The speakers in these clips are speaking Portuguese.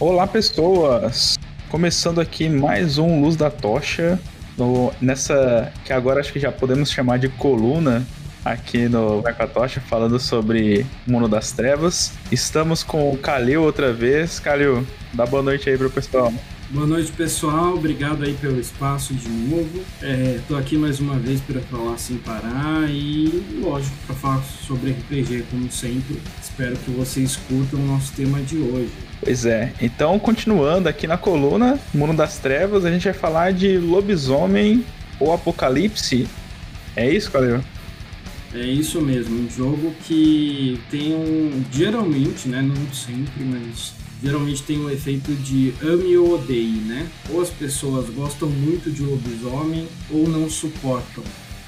Olá, pessoas! Começando aqui mais um Luz da Tocha, no, nessa que agora acho que já podemos chamar de coluna aqui no Vai com a Tocha, falando sobre Mundo das Trevas. Estamos com o Calil outra vez. Calil, dá boa noite aí pro pessoal. Boa noite, pessoal. Obrigado aí pelo espaço de novo. Estou é, aqui mais uma vez para falar sem parar e, lógico, para falar sobre RPG, como sempre. Espero que vocês curtam o nosso tema de hoje. Pois é. Então, continuando aqui na coluna Mundo das Trevas, a gente vai falar de lobisomem ou apocalipse. É isso, Calil? É isso mesmo, um jogo que tem um. Geralmente, né? Não sempre, mas geralmente tem um efeito de ame ou odeie, né? Ou as pessoas gostam muito de lobisomem ou não suportam.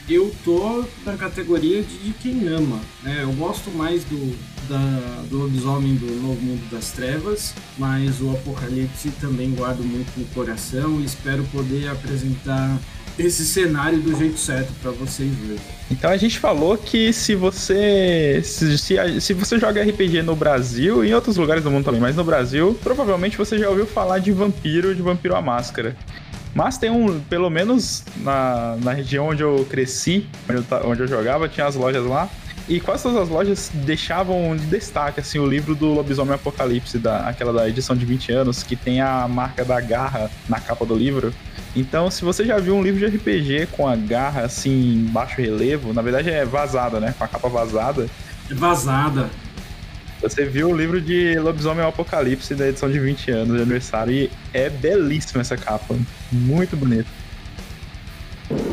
Eu tô na categoria de, de quem ama, né? Eu gosto mais do, da, do lobisomem do Novo Mundo das Trevas, mas o Apocalipse também guardo muito no coração e espero poder apresentar esse cenário do jeito certo para vocês verem. Então a gente falou que se você se, se, se, você joga RPG no Brasil e em outros lugares do mundo também, mas no Brasil, provavelmente você já ouviu falar de Vampiro, de Vampiro à Máscara. Mas tem um, pelo menos na, na região onde eu cresci, onde eu, onde eu jogava, tinha as lojas lá. E quase todas as lojas deixavam de destaque assim, o livro do Lobisomem Apocalipse, da, aquela da edição de 20 anos, que tem a marca da garra na capa do livro. Então, se você já viu um livro de RPG com a garra assim, em baixo relevo, na verdade é vazada, né? Com a capa vazada. É vazada. Você viu o livro de Lobisomem Apocalipse da edição de 20 anos de aniversário e é belíssima essa capa. Muito bonito.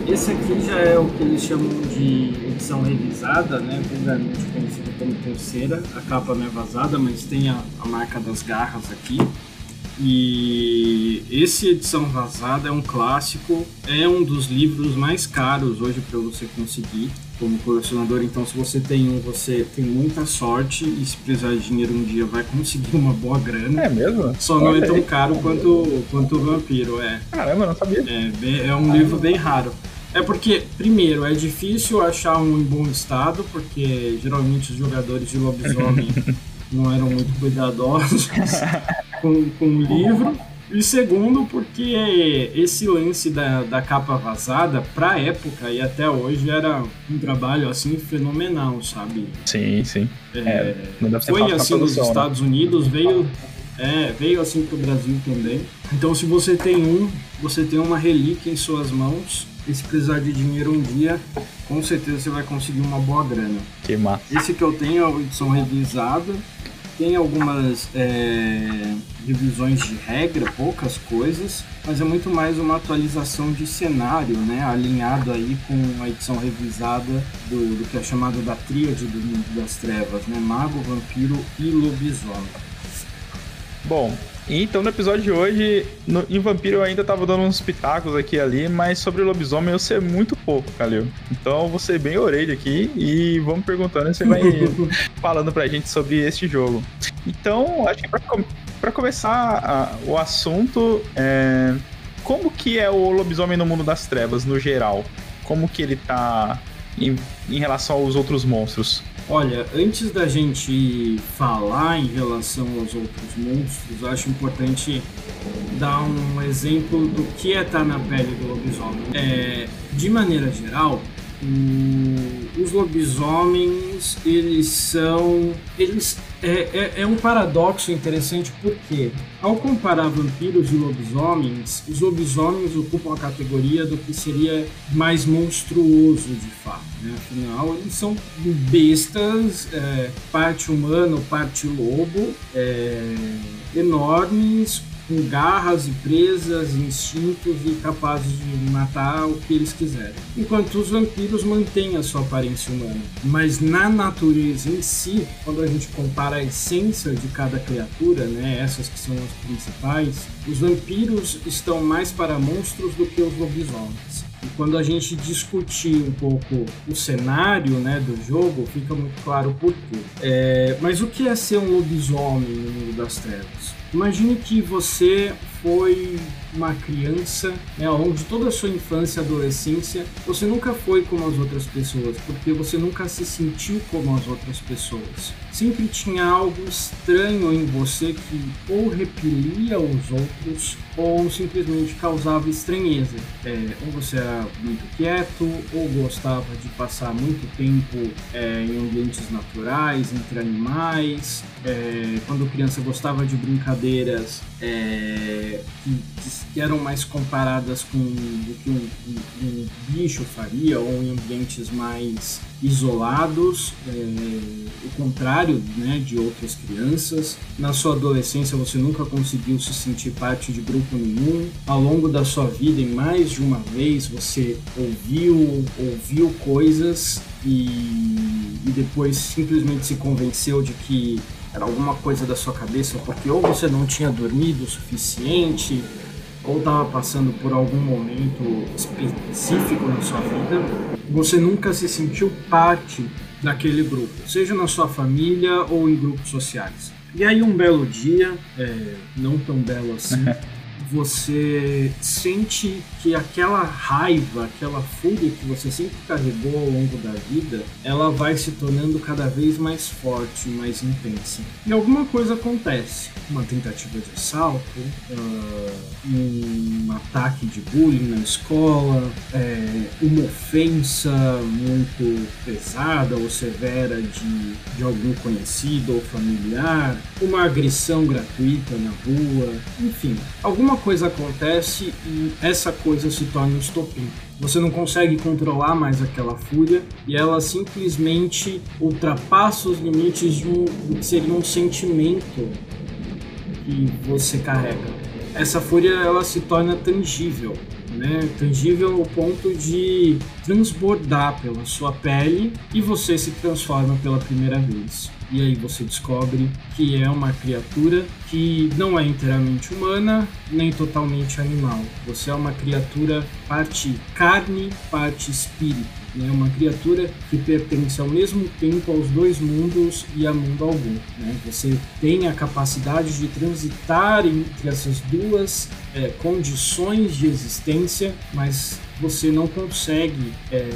Esse aqui já é o que eles chamam de edição revisada, né? Vulgarmente conhecida como terceira. A capa não é vazada, mas tem a, a marca das garras aqui. E esse edição vazada é um clássico, é um dos livros mais caros hoje para você conseguir como colecionador. Então, se você tem um, você tem muita sorte e se precisar de dinheiro um dia vai conseguir uma boa grana. É mesmo? Só não é tão caro quanto, quanto o Vampiro, é. Caramba, não sabia. É, é um livro bem raro. É porque, primeiro, é difícil achar um em bom estado, porque geralmente os jogadores de lobisomem não eram muito cuidadosos com, com o livro. E segundo, porque esse lance da, da capa vazada, pra época e até hoje, era um trabalho assim fenomenal, sabe? Sim, sim. É, é, foi assim nos né? Estados né? Unidos, veio, é, veio assim pro Brasil também. Então, se você tem um, você tem uma relíquia em suas mãos. E se precisar de dinheiro um dia, com certeza você vai conseguir uma boa grana. Que massa. Esse que eu tenho é a edição revisada tem algumas é, revisões de regra, poucas coisas, mas é muito mais uma atualização de cenário, né? Alinhado aí com a edição revisada do, do que é chamado da tríade do mundo das trevas, né? Mago, vampiro e lobisomem. Bom, então, no episódio de hoje, no, em Vampiro eu ainda tava dando uns pitacos aqui e ali, mas sobre lobisomem eu sei muito pouco, Calil. Então, eu vou ser bem orelha aqui e vamos perguntando e você vai falando pra gente sobre este jogo. Então, acho que pra, pra começar a, o assunto, é, como que é o lobisomem no mundo das trevas, no geral? Como que ele tá em, em relação aos outros monstros? Olha, antes da gente falar em relação aos outros monstros, acho importante dar um exemplo do que é estar na pele do lobisomem. É, de maneira geral, os lobisomens eles são eles é, é, é, um paradoxo interessante porque ao comparar vampiros e lobisomens os lobisomens ocupam a categoria do que seria mais monstruoso de fato né? afinal eles são bestas é, parte humano parte lobo é, enormes com garras e presas, instintos e capazes de matar o que eles quiserem. Enquanto os vampiros mantêm a sua aparência humana. Mas na natureza em si, quando a gente compara a essência de cada criatura, né, essas que são as principais, os vampiros estão mais para monstros do que os lobisomens. E quando a gente discutir um pouco o cenário né, do jogo, fica muito claro por quê. É, mas o que é ser um lobisomem no mundo das trevas? Imagine que você foi uma criança, né, ao longo de toda a sua infância e adolescência, você nunca foi como as outras pessoas, porque você nunca se sentiu como as outras pessoas. Sempre tinha algo estranho em você que ou repelia os outros ou simplesmente causava estranheza. É, ou você era muito quieto, ou gostava de passar muito tempo é, em ambientes naturais, entre animais. É, quando criança gostava de brincadeiras é, que, que, eram mais comparadas com o que um, um, um, bicho faria, ou em ambientes mais isolados, é, o contrário né, de outras crianças. Na sua adolescência você nunca conseguiu se sentir parte de grupo nenhum. Ao longo da sua vida, em mais de uma vez, você ouviu, ouviu coisas e, e depois simplesmente se convenceu de que era alguma coisa da sua cabeça, porque ou você não tinha dormido o suficiente, ou estava passando por algum momento específico na sua vida, você nunca se sentiu parte daquele grupo, seja na sua família ou em grupos sociais. E aí um belo dia, é, não tão belo assim, você sente que aquela raiva, aquela fúria que você sempre carregou ao longo da vida, ela vai se tornando cada vez mais forte, mais intensa. E alguma coisa acontece. Uma tentativa de assalto, uh, um ataque de bullying na escola, é, uma ofensa muito pesada ou severa de, de algum conhecido ou familiar, uma agressão gratuita na rua, enfim, alguma coisa acontece e essa coisa se torna um estopim. Você não consegue controlar mais aquela fúria e ela simplesmente ultrapassa os limites de um que seria um sentimento que você carrega. Essa fúria ela se torna tangível, né? Tangível ao ponto de transbordar pela sua pele e você se transforma pela primeira vez. E aí você descobre que é uma criatura que não é inteiramente humana nem totalmente animal. Você é uma criatura parte carne, parte espírito. Né? Uma criatura que pertence ao mesmo tempo aos dois mundos e a mundo algum. Né? Você tem a capacidade de transitar entre essas duas é, condições de existência, mas você não consegue é,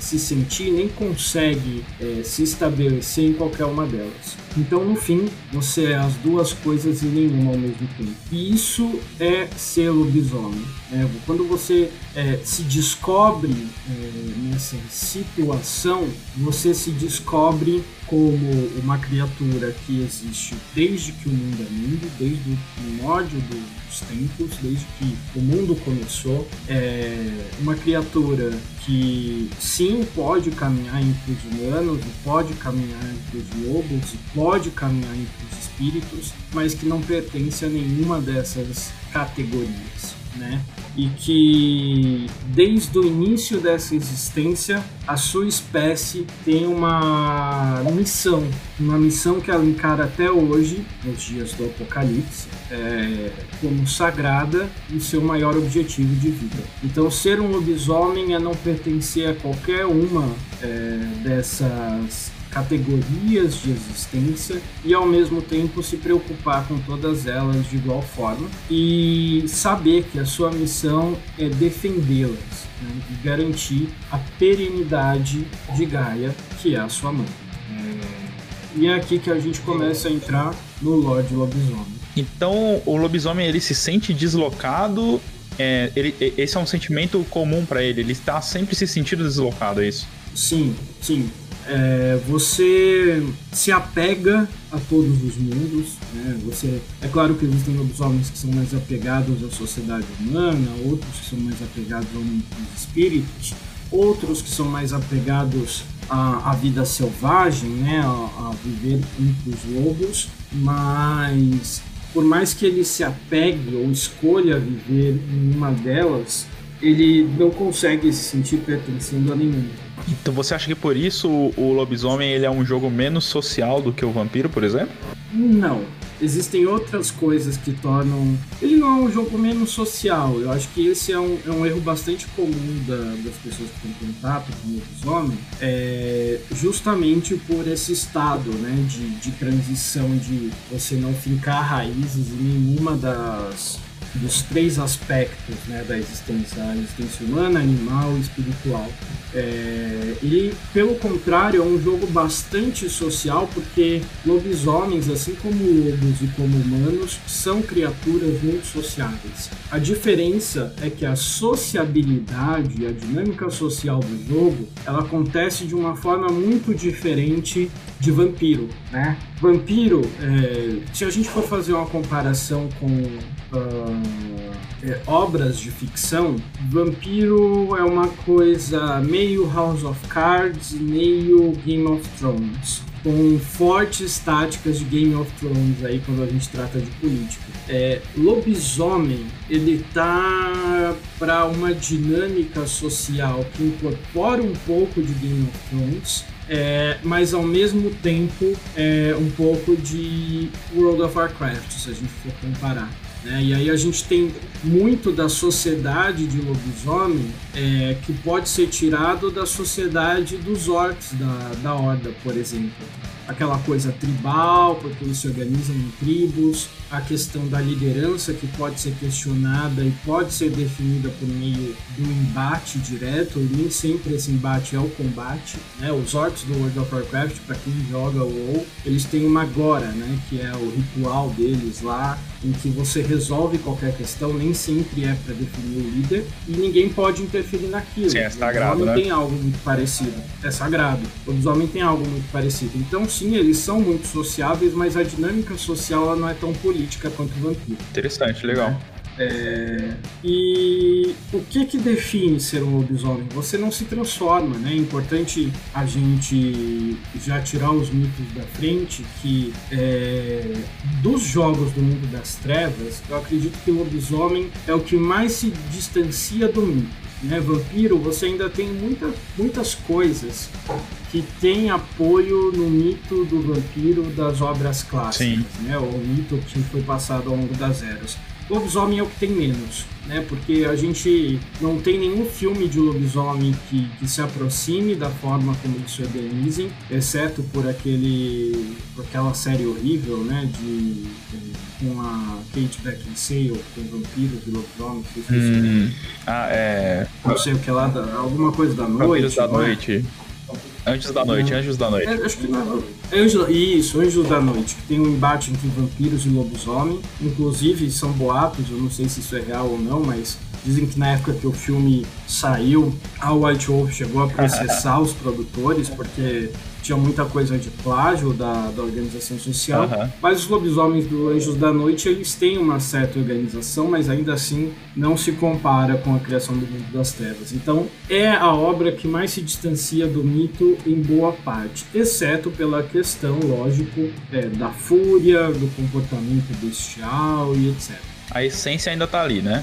se sentir nem consegue é, se estabelecer em qualquer uma delas. Então, no fim, você é as duas coisas e nenhuma ao mesmo tempo. E isso é ser lobisomem. Né? Quando você é, se descobre é, nessa situação, você se descobre como uma criatura que existe desde que o mundo é mundo, desde o primórdio dos tempos, desde que o mundo começou. É uma criatura que sim pode caminhar entre os humanos, pode caminhar entre os lobos, e pode caminhar entre os espíritos, mas que não pertence a nenhuma dessas categorias né? E que desde o início dessa existência a sua espécie tem uma missão, uma missão que ela encara até hoje, nos dias do Apocalipse, é, como sagrada e seu maior objetivo de vida. Então, ser um lobisomem é não pertencer a qualquer uma é, dessas categorias de existência e ao mesmo tempo se preocupar com todas elas de igual forma e saber que a sua missão é defendê-las né, e garantir a perenidade de Gaia, que é a sua mãe. É... E é aqui que a gente começa a entrar no Lorde Lobisomem. Então o lobisomem ele se sente deslocado é, ele, esse é um sentimento comum para ele. Ele está sempre se sentindo deslocado, é isso? Sim, sim é, você se apega a todos os mundos. Né? Você, é claro que existem lobisomens que são mais apegados à sociedade humana, outros que são mais apegados aos espíritos, outros que são mais apegados à, à vida selvagem, né? A, a, viver entre os lobos, mas por mais que ele se apegue ou escolha viver em uma delas, ele não consegue se sentir pertencendo a nenhuma. Então você acha que por isso o lobisomem ele é um jogo menos social do que o vampiro, por exemplo? Não. existem outras coisas que tornam. Ele não é um jogo menos social. Eu acho que esse é um, é um erro bastante comum da, das pessoas que têm contato com o lobisomem, é justamente por esse estado né, de, de transição de você não fincar raízes em nenhuma das dos três aspectos né, da existência, a existência humana, animal e espiritual. É, e, pelo contrário, é um jogo bastante social, porque lobisomens, assim como lobos e como humanos, são criaturas muito sociáveis. A diferença é que a sociabilidade, a dinâmica social do jogo, ela acontece de uma forma muito diferente de vampiro, né? Vampiro, é, se a gente for fazer uma comparação com uh, é, obras de ficção, Vampiro é uma coisa meio House of Cards, meio Game of Thrones. Com fortes táticas de Game of Thrones aí quando a gente trata de política. É, lobisomem, ele tá para uma dinâmica social que incorpora um pouco de Game of Thrones, é, mas ao mesmo tempo é um pouco de World of Warcraft, se a gente for comparar. Né? E aí a gente tem muito da sociedade de lobisomem é, que pode ser tirado da sociedade dos orcs da, da Horda, por exemplo aquela coisa tribal, porque eles se organizam em tribos, a questão da liderança que pode ser questionada e pode ser definida por meio do embate direto, e nem sempre esse embate é o combate. Né? Os orcs do World of Warcraft, para quem joga o WoW, eles têm uma Gora, né? que é o ritual deles lá, em que você resolve qualquer questão, nem sempre é para definir o líder, e ninguém pode interferir naquilo. Sim, é sagrado, né? tem algo muito parecido. É sagrado. Os homens têm algo muito parecido. Então, sim, eles são muito sociáveis, mas a dinâmica social ela não é tão política quanto o vampiro. Interessante, legal. É, e o que que define ser um lobisomem? Você não se transforma, né? É importante a gente já tirar os mitos da frente que é, dos jogos do mundo das trevas, eu acredito que o lobisomem é o que mais se distancia do mito né, vampiro, você ainda tem muita, muitas coisas que tem apoio no mito do vampiro das obras clássicas, Sim. né, o mito que foi passado ao longo das eras. Lobisomem é o que tem menos, né? Porque a gente não tem nenhum filme de lobisomem que, que se aproxime da forma como eles se organizem, exceto por aquele, por aquela série horrível, né? De, de com a Kate Beckinsale, com vampiros e lobisomens. Hum. Ah, é. Não sei o que lá, alguma coisa da noite. Vampiros da né? noite. Anjos da Noite, Anjos da Noite. É, acho que não. É Anjos, isso, Anjos da Noite, que tem um embate entre vampiros e lobisomem. Inclusive, são boatos, eu não sei se isso é real ou não, mas dizem que na época que o filme saiu, a White Wolf chegou a processar os produtores, porque tinha muita coisa de plágio da, da organização social, uhum. mas os lobisomens do Anjos da Noite eles têm uma certa organização, mas ainda assim não se compara com a criação do Mundo das Trevas. Então é a obra que mais se distancia do mito em boa parte, exceto pela questão, lógico, é, da fúria, do comportamento bestial e etc. A essência ainda está ali, né?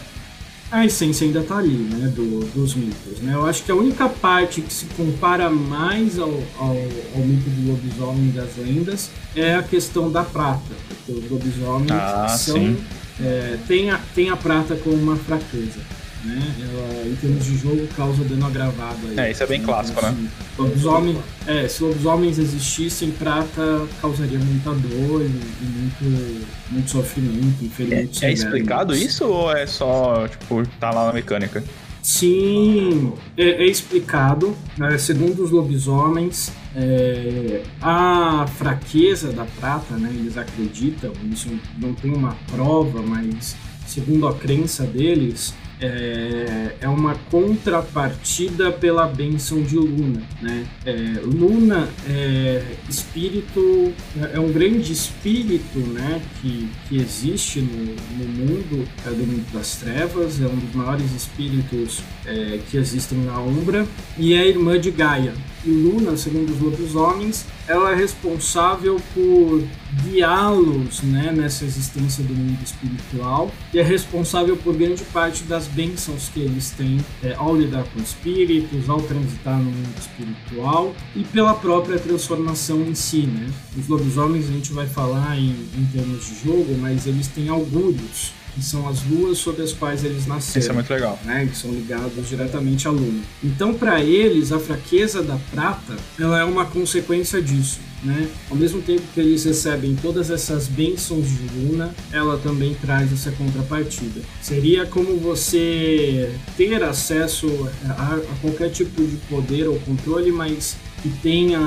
A essência ainda está ali, né, do, dos mitos. Né? Eu acho que a única parte que se compara mais ao, ao, ao mito do lobisomem das lendas é a questão da prata, porque os lobisomens ah, são, é, tem, a, tem a prata como uma fraqueza né? Ela, em termos de jogo, causa dano agravado. Aí, é, isso é bem né? clássico, então, né? Lobisomem, é, se lobisomens existissem, prata causaria muita dor e, e muito, muito sofrimento, infelizmente. É, é explicado isso ou é só, tipo, tá lá na mecânica? Sim, é, é explicado. Né? Segundo os lobisomens, é, a fraqueza da prata, né? Eles acreditam, isso não tem uma prova, mas segundo a crença deles, é, é uma contrapartida pela benção de Luna. Né? É, Luna é espírito, é um grande espírito né, que, que existe no, no mundo é do mundo das trevas, é um dos maiores espíritos é, que existem na Umbra e é irmã de Gaia. E Luna, segundo os lobisomens, ela é responsável por guiá-los né, nessa existência do mundo espiritual e é responsável por grande parte das bênçãos que eles têm é, ao lidar com espíritos, ao transitar no mundo espiritual e pela própria transformação em si. Né? Os lobisomens a gente vai falar em, em termos de jogo, mas eles têm augúrios que são as luas sobre as quais eles nasceram. Isso é muito legal. Né, que são ligados diretamente à luna. Então, para eles, a fraqueza da prata ela é uma consequência disso. Né? Ao mesmo tempo que eles recebem todas essas bênçãos de Luna, ela também traz essa contrapartida. Seria como você ter acesso a, a qualquer tipo de poder ou controle, mas que tenha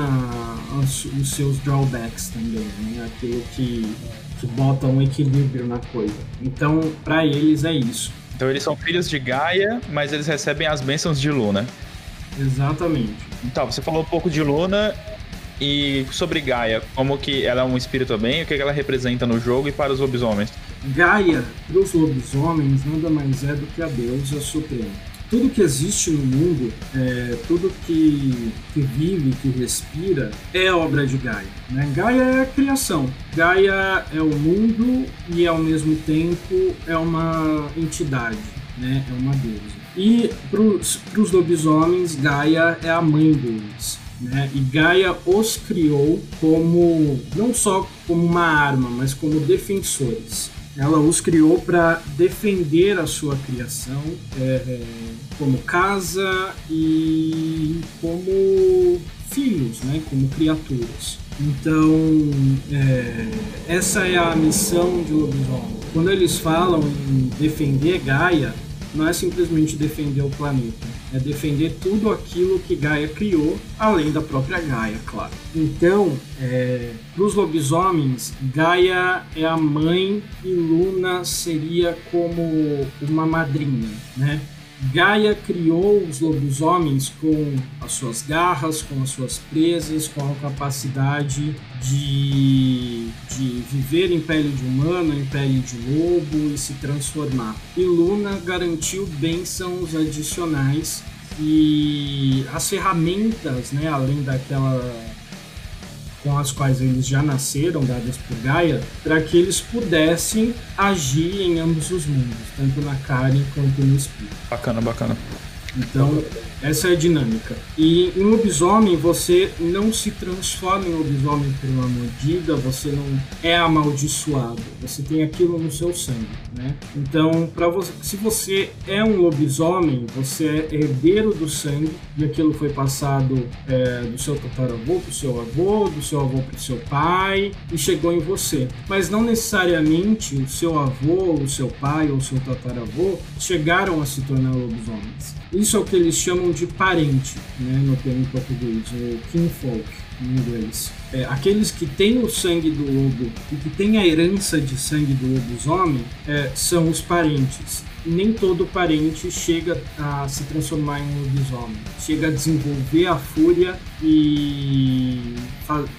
os seus drawbacks também, né? aquilo que que bota um equilíbrio na coisa. Então, para eles é isso. Então eles são filhos de Gaia, mas eles recebem as bênçãos de Luna. Exatamente. Então, você falou um pouco de Luna e sobre Gaia, como que ela é um espírito bem, o que ela representa no jogo e para os lobisomens. Gaia, para os lobisomens, nada mais é do que a deusa suprema tudo que existe no mundo, é, tudo que, que vive, que respira, é obra de Gaia. Né? Gaia é a criação. Gaia é o mundo e, ao mesmo tempo, é uma entidade, né? é uma deusa. E para os lobisomens, Gaia é a mãe deles. Né? E Gaia os criou como não só como uma arma, mas como defensores. Ela os criou para defender a sua criação é, é, como casa e como filhos, né, como criaturas. Então, é, essa é a missão de lobisomem. Quando eles falam em defender Gaia, não é simplesmente defender o planeta, é defender tudo aquilo que Gaia criou, além da própria Gaia, claro. Então, é, para os lobisomens, Gaia é a mãe e Luna seria como uma madrinha, né? Gaia criou os lobisomens com as suas garras, com as suas presas, com a capacidade de, de viver em pele de humano, em pele de lobo e se transformar. E Luna garantiu bênçãos adicionais e as ferramentas, né, além daquela com as quais eles já nasceram, dadas por Gaia, para que eles pudessem agir em ambos os mundos, tanto na carne quanto no espírito. Bacana, bacana. Então, essa é a dinâmica. E em lobisomem, você não se transforma em lobisomem por uma mordida, você não é amaldiçoado, você tem aquilo no seu sangue, né? Então, para você, se você é um lobisomem, você é herdeiro do sangue e aquilo foi passado é, do seu tataravô para o seu avô, do seu avô para o seu pai e chegou em você. Mas não necessariamente o seu avô, o seu pai ou o seu tataravô chegaram a se tornar lobisomens. Isso é o que eles chamam de parente, né, no termo português, o kinfolk em inglês. É, aqueles que têm o sangue do lobo e que têm a herança de sangue do lobisomem é, são os parentes nem todo parente chega a se transformar em lobisomem. Chega a desenvolver a fúria e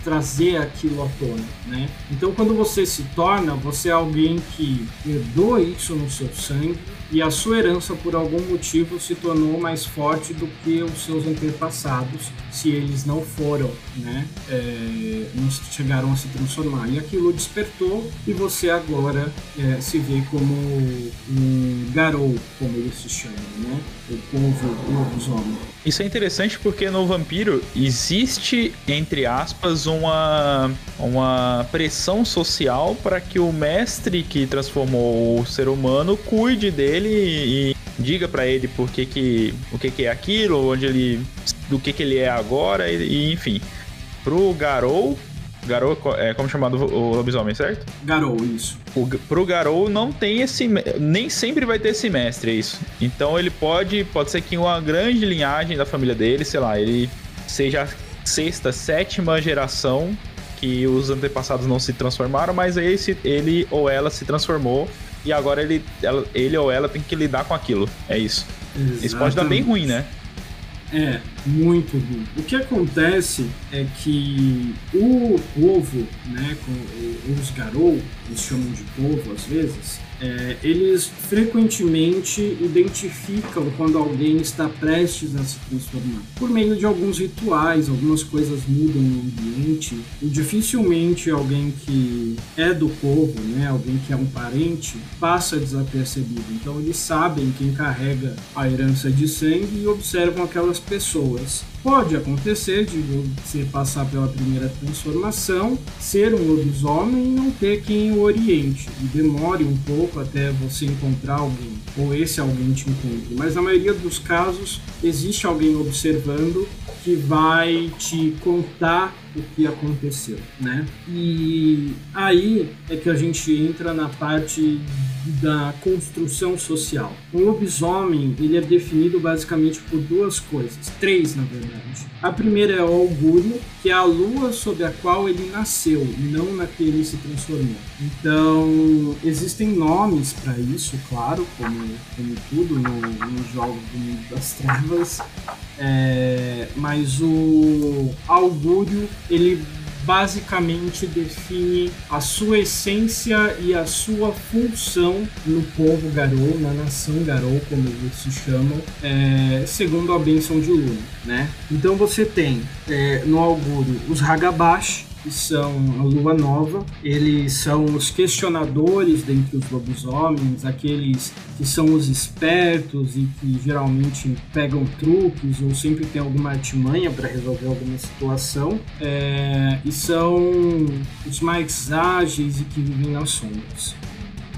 trazer aquilo à tona, né? Então, quando você se torna, você é alguém que herdou isso no seu sangue e a sua herança, por algum motivo, se tornou mais forte do que os seus antepassados, se eles não foram, né? É, não chegaram a se transformar. E aquilo despertou e você agora é, se vê como um Garou, como eles se chamam, né? O povo lobisomem. Isso é interessante porque no vampiro existe, entre aspas, uma, uma pressão social para que o mestre que transformou o ser humano cuide dele e diga para ele por que que, o que, que é aquilo, onde ele, do que, que ele é agora, e, e enfim. Pro Garou, Garou é como chamado o lobisomem, certo? Garou, isso. O, pro Garou não tem esse. Nem sempre vai ter esse mestre, é isso. Então ele pode. Pode ser que uma grande linhagem da família dele, sei lá, ele seja sexta, sétima geração que os antepassados não se transformaram, mas esse, ele ou ela se transformou e agora ele, ele ou ela tem que lidar com aquilo. É isso. Exatamente. Isso pode dar bem ruim, né? É, muito ruim. O que acontece é que o povo, né, os garou, eles chamam de povo às vezes, é, eles frequentemente identificam quando alguém está prestes a se transformar por meio de alguns rituais, algumas coisas mudam no ambiente e dificilmente alguém que é do povo, né, alguém que é um parente, passa desapercebido. Então eles sabem quem carrega a herança de sangue e observam aquelas pessoas. Was. Pode acontecer de você passar pela primeira transformação, ser um lobisomem e não ter quem o oriente, e demore um pouco até você encontrar alguém, ou esse alguém te encontre. Mas na maioria dos casos, existe alguém observando que vai te contar o que aconteceu, né? E aí é que a gente entra na parte da construção social. Um lobisomem, ele é definido basicamente por duas coisas, três na verdade. A primeira é o augúrio, que é a lua sob a qual ele nasceu, não na que ele se transformou. Então, existem nomes para isso, claro, como, como tudo no, nos jogos do mundo das trevas, é, mas o augúrio ele basicamente define a sua essência e a sua função no povo Garou, na nação Garou, como eles se chamam, é, segundo a benção de Luna, né? Então você tem é, no augúrio os Hagabash, que são a Lua Nova. Eles são os questionadores dentre os lobisomens, aqueles que são os espertos e que geralmente pegam truques ou sempre tem alguma artimanha para resolver alguma situação. É, e são os mais ágeis e que vivem nas sombras.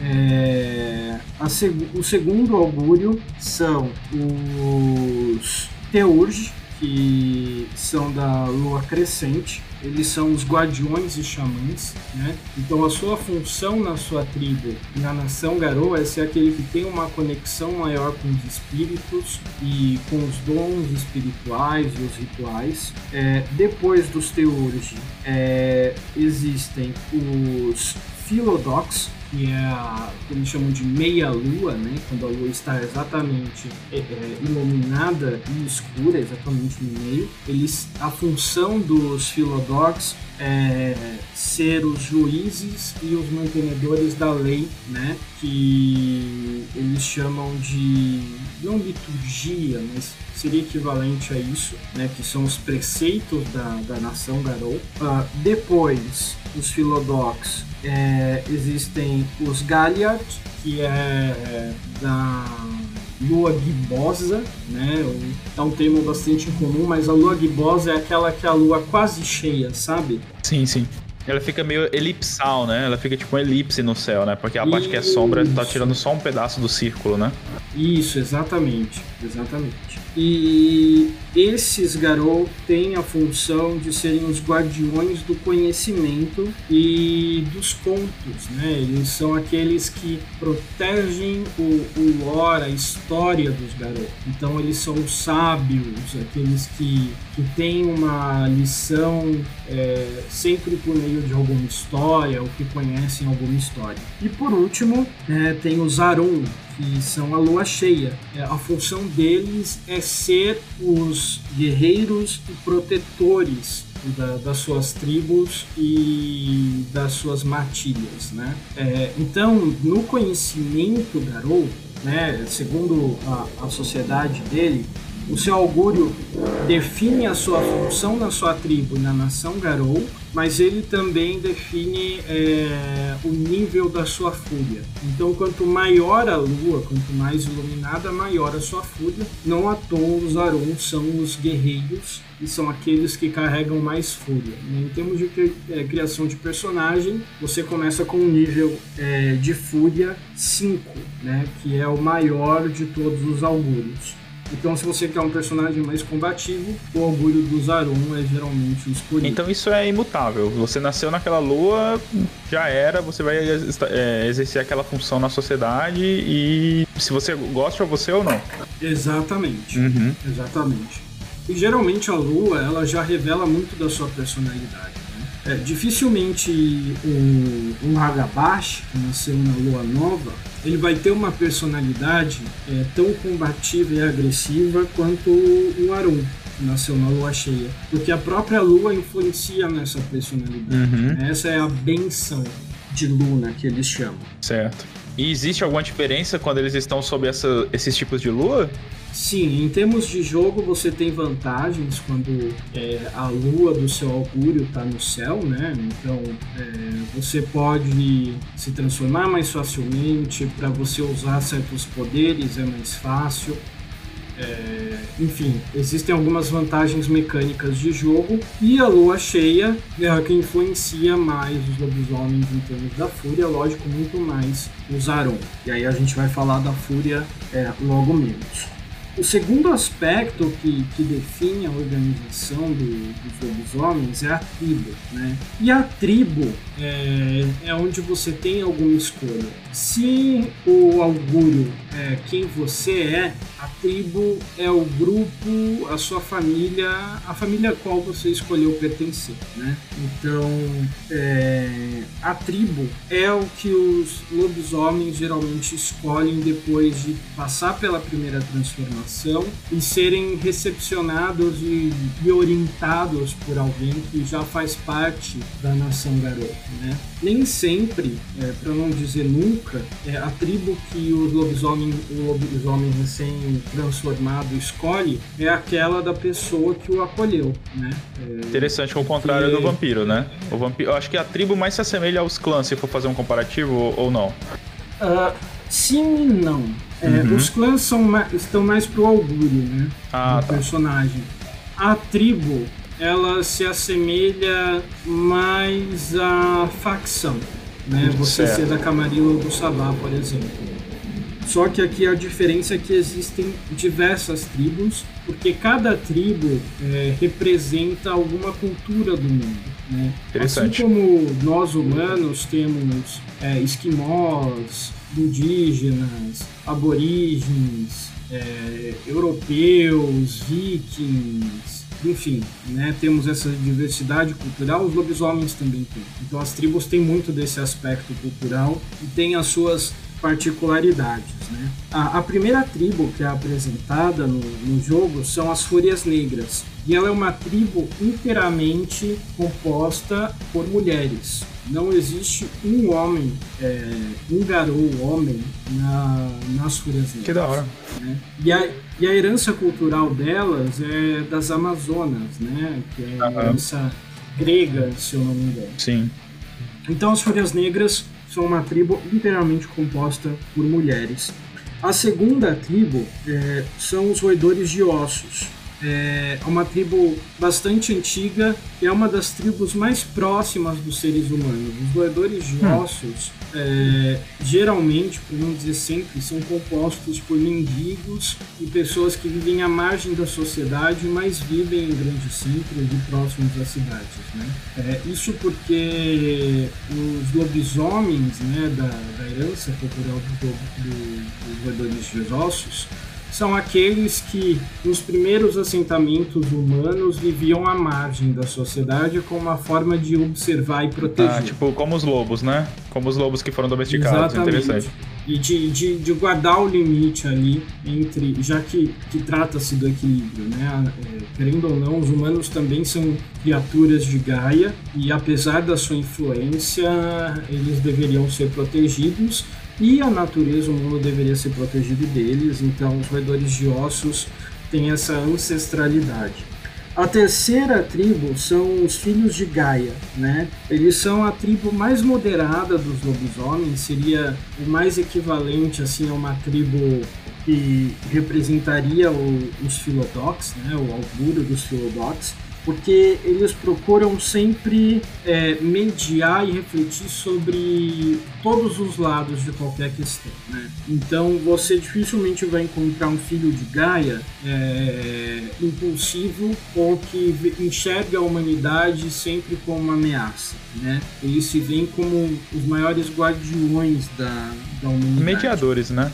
É, seg o segundo augúrio são os Teurge, que são da lua crescente. Eles são os guardiões e xamãs, né? Então a sua função na sua tribo e na nação Garou é ser aquele que tem uma conexão maior com os espíritos e com os dons espirituais e os rituais. É, depois dos Teurgi, é, existem os Philodox, que é a que eles chamam de meia-lua, né? quando a lua está exatamente é, é, iluminada e escura, exatamente no meio. Eles, a função dos Philodox é ser os juízes e os mantenedores da lei, né? que eles chamam de não liturgia, mas seria equivalente a isso, né? que são os preceitos da, da nação Garou. Uh, depois, os Philodox é, existem os Galliard, que é, é da lua gibosa, né? É um termo bastante incomum, mas a lua gibosa é aquela que é a lua quase cheia, sabe? Sim, sim. Ela fica meio elipsal, né? Ela fica tipo um elipse no céu, né? Porque a parte que é sombra tá tirando só um pedaço do círculo, né? Isso, exatamente. Exatamente. E esses Garou têm a função de serem os guardiões do conhecimento e dos contos, né? Eles são aqueles que protegem o, o lore, a história dos Garou. Então eles são os sábios, aqueles que, que têm uma lição é, sempre por meio de alguma história ou que conhecem alguma história. E por último, é, tem os Arum, que são a lua cheia. É, a função deles é ser os guerreiros e protetores da, das suas tribos e das suas matilhas, né? É, então, no conhecimento Garou, né, segundo a, a sociedade dele, o seu augúrio define a sua função na sua tribo e na nação Garou, mas ele também define é, o nível da sua fúria. Então, quanto maior a lua, quanto mais iluminada, maior a sua fúria. Não à toa os Arun são os guerreiros e são aqueles que carregam mais fúria. Em termos de é, criação de personagem, você começa com um nível é, de fúria 5, né, que é o maior de todos os augúrios. Então, se você quer um personagem mais combativo, o orgulho do Zarum é geralmente o escolhido. Então, isso é imutável. Você nasceu naquela lua, já era, você vai é, exercer aquela função na sociedade e se você gosta você ou não. Exatamente. Uhum. Exatamente. E geralmente a lua, ela já revela muito da sua personalidade. Né? É, dificilmente um, um Hagabashi, que nasceu na lua nova, ele vai ter uma personalidade é, tão combativa e agressiva quanto o Arum. nasceu na lua cheia, porque a própria lua influencia nessa personalidade. Uhum. Essa é a benção de Luna que eles chamam. Certo. E existe alguma diferença quando eles estão sob essa, esses tipos de lua? Sim, em termos de jogo você tem vantagens quando é, a lua do seu augúrio está no céu, né? Então é, você pode se transformar mais facilmente, para você usar certos poderes é mais fácil. É, enfim, existem algumas vantagens mecânicas de jogo e a lua cheia é a que influencia mais os lobisomens em termos da fúria, lógico, muito mais os Aron. E aí a gente vai falar da fúria é, logo menos. O segundo aspecto que, que define a organização do, dos lobisomens é a tribo, né? E a tribo é, é onde você tem alguma escolha. Se o augúrio é quem você é, a tribo é o grupo, a sua família, a família a qual você escolheu pertencer, né? Então, é, a tribo é o que os lobisomens geralmente escolhem depois de passar pela primeira transformação e serem recepcionados e, e orientados por alguém que já faz parte da nação garota, né? Nem sempre, é, para não dizer nunca, é a tribo que o lobisomem, o lobisomem recém-transformado escolhe é aquela da pessoa que o acolheu, né? É, Interessante, ao contrário que... do vampiro, né? O vampiro, eu acho que a tribo mais se assemelha aos clãs, se for fazer um comparativo, ou, ou não? Uh, sim e não. É, uhum. Os clãs são, estão mais pro augúrio, né? Ah, do tá. personagem. A tribo ela se assemelha mais à facção, né? Você certo. ser da Camarilla ou do Sabá, por exemplo. Só que aqui a diferença é que existem diversas tribos, porque cada tribo é, representa alguma cultura do mundo. Né? Assim como nós humanos temos é, esquimós, indígenas, aborígenes, é, europeus, vikings, enfim, né, temos essa diversidade cultural, os lobisomens também têm. Então as tribos têm muito desse aspecto cultural e têm as suas particularidades. Né? A, a primeira tribo que é apresentada no, no jogo são as Fúrias Negras, e ela é uma tribo inteiramente composta por mulheres. Não existe um homem, é, um garou homem na, nas Fúrias Negras. Que da hora. Né? E, a, e a herança cultural delas é das Amazonas, né? que é a herança grega, se eu não me engano. Sim. Então as Fúrias Negras são uma tribo inteiramente composta por mulheres. A segunda tribo é, são os roedores de ossos é uma tribo bastante antiga e é uma das tribos mais próximas dos seres humanos. Os doadores de hum. ossos, é, geralmente, por não dizer sempre, são compostos por mendigos e pessoas que vivem à margem da sociedade, mas vivem em grandes centros e próximos às cidades. Né? É, isso porque os lobisomens né, da, da herança cultural do, do, dos doadores de ossos são aqueles que, nos primeiros assentamentos humanos, viviam à margem da sociedade como uma forma de observar e proteger. Ah, tipo, como os lobos, né? Como os lobos que foram domesticados. Exatamente. Interessante. E de, de, de, guardar o limite ali entre. Já que, que trata-se do equilíbrio, né? É, querendo ou não, os humanos também são criaturas de Gaia e, apesar da sua influência, eles deveriam ser protegidos e a natureza, o mundo deveria ser protegido deles, então os roedores de ossos têm essa ancestralidade. A terceira tribo são os filhos de Gaia, né? Eles são a tribo mais moderada dos lobisomens, seria o mais equivalente assim a uma tribo que representaria o, os Philodox, né? O augúrio dos Philodox porque eles procuram sempre é, mediar e refletir sobre todos os lados de qualquer questão. Né? Então você dificilmente vai encontrar um filho de Gaia é, impulsivo ou que enxerga a humanidade sempre como uma ameaça. Né? Eles se veem como os maiores guardiões da, da humanidade. Mediadores, né?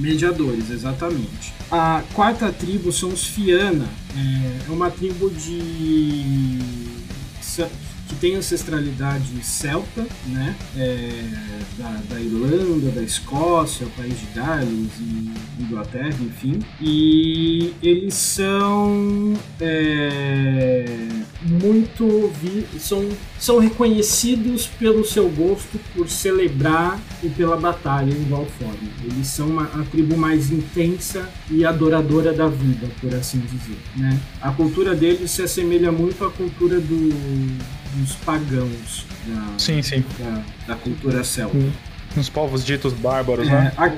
Mediadores, exatamente. A quarta tribo são os Fiana. É, é uma tribo de que tem ancestralidade celta, né? É, da, da, Irlanda, da Escócia, o país de Gales e Inglaterra, enfim. E eles são é, muito vi são, são reconhecidos pelo seu gosto por celebrar e pela batalha em igual forma. Eles são uma, a tribo mais intensa e adoradora da vida, por assim dizer. Né? A cultura deles se assemelha muito à cultura do, dos pagãos da, sim, sim. da, da cultura celta. Os povos ditos bárbaros, é, né? A,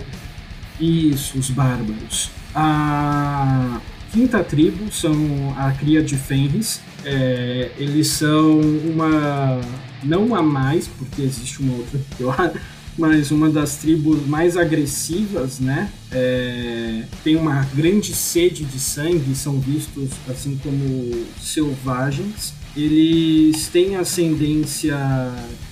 isso, os bárbaros. A quinta tribo são a cria de Fenris. É, eles são uma. Não a mais, porque existe uma outra pior, mas uma das tribos mais agressivas, né? É, tem uma grande sede de sangue, são vistos assim como selvagens. Eles têm ascendência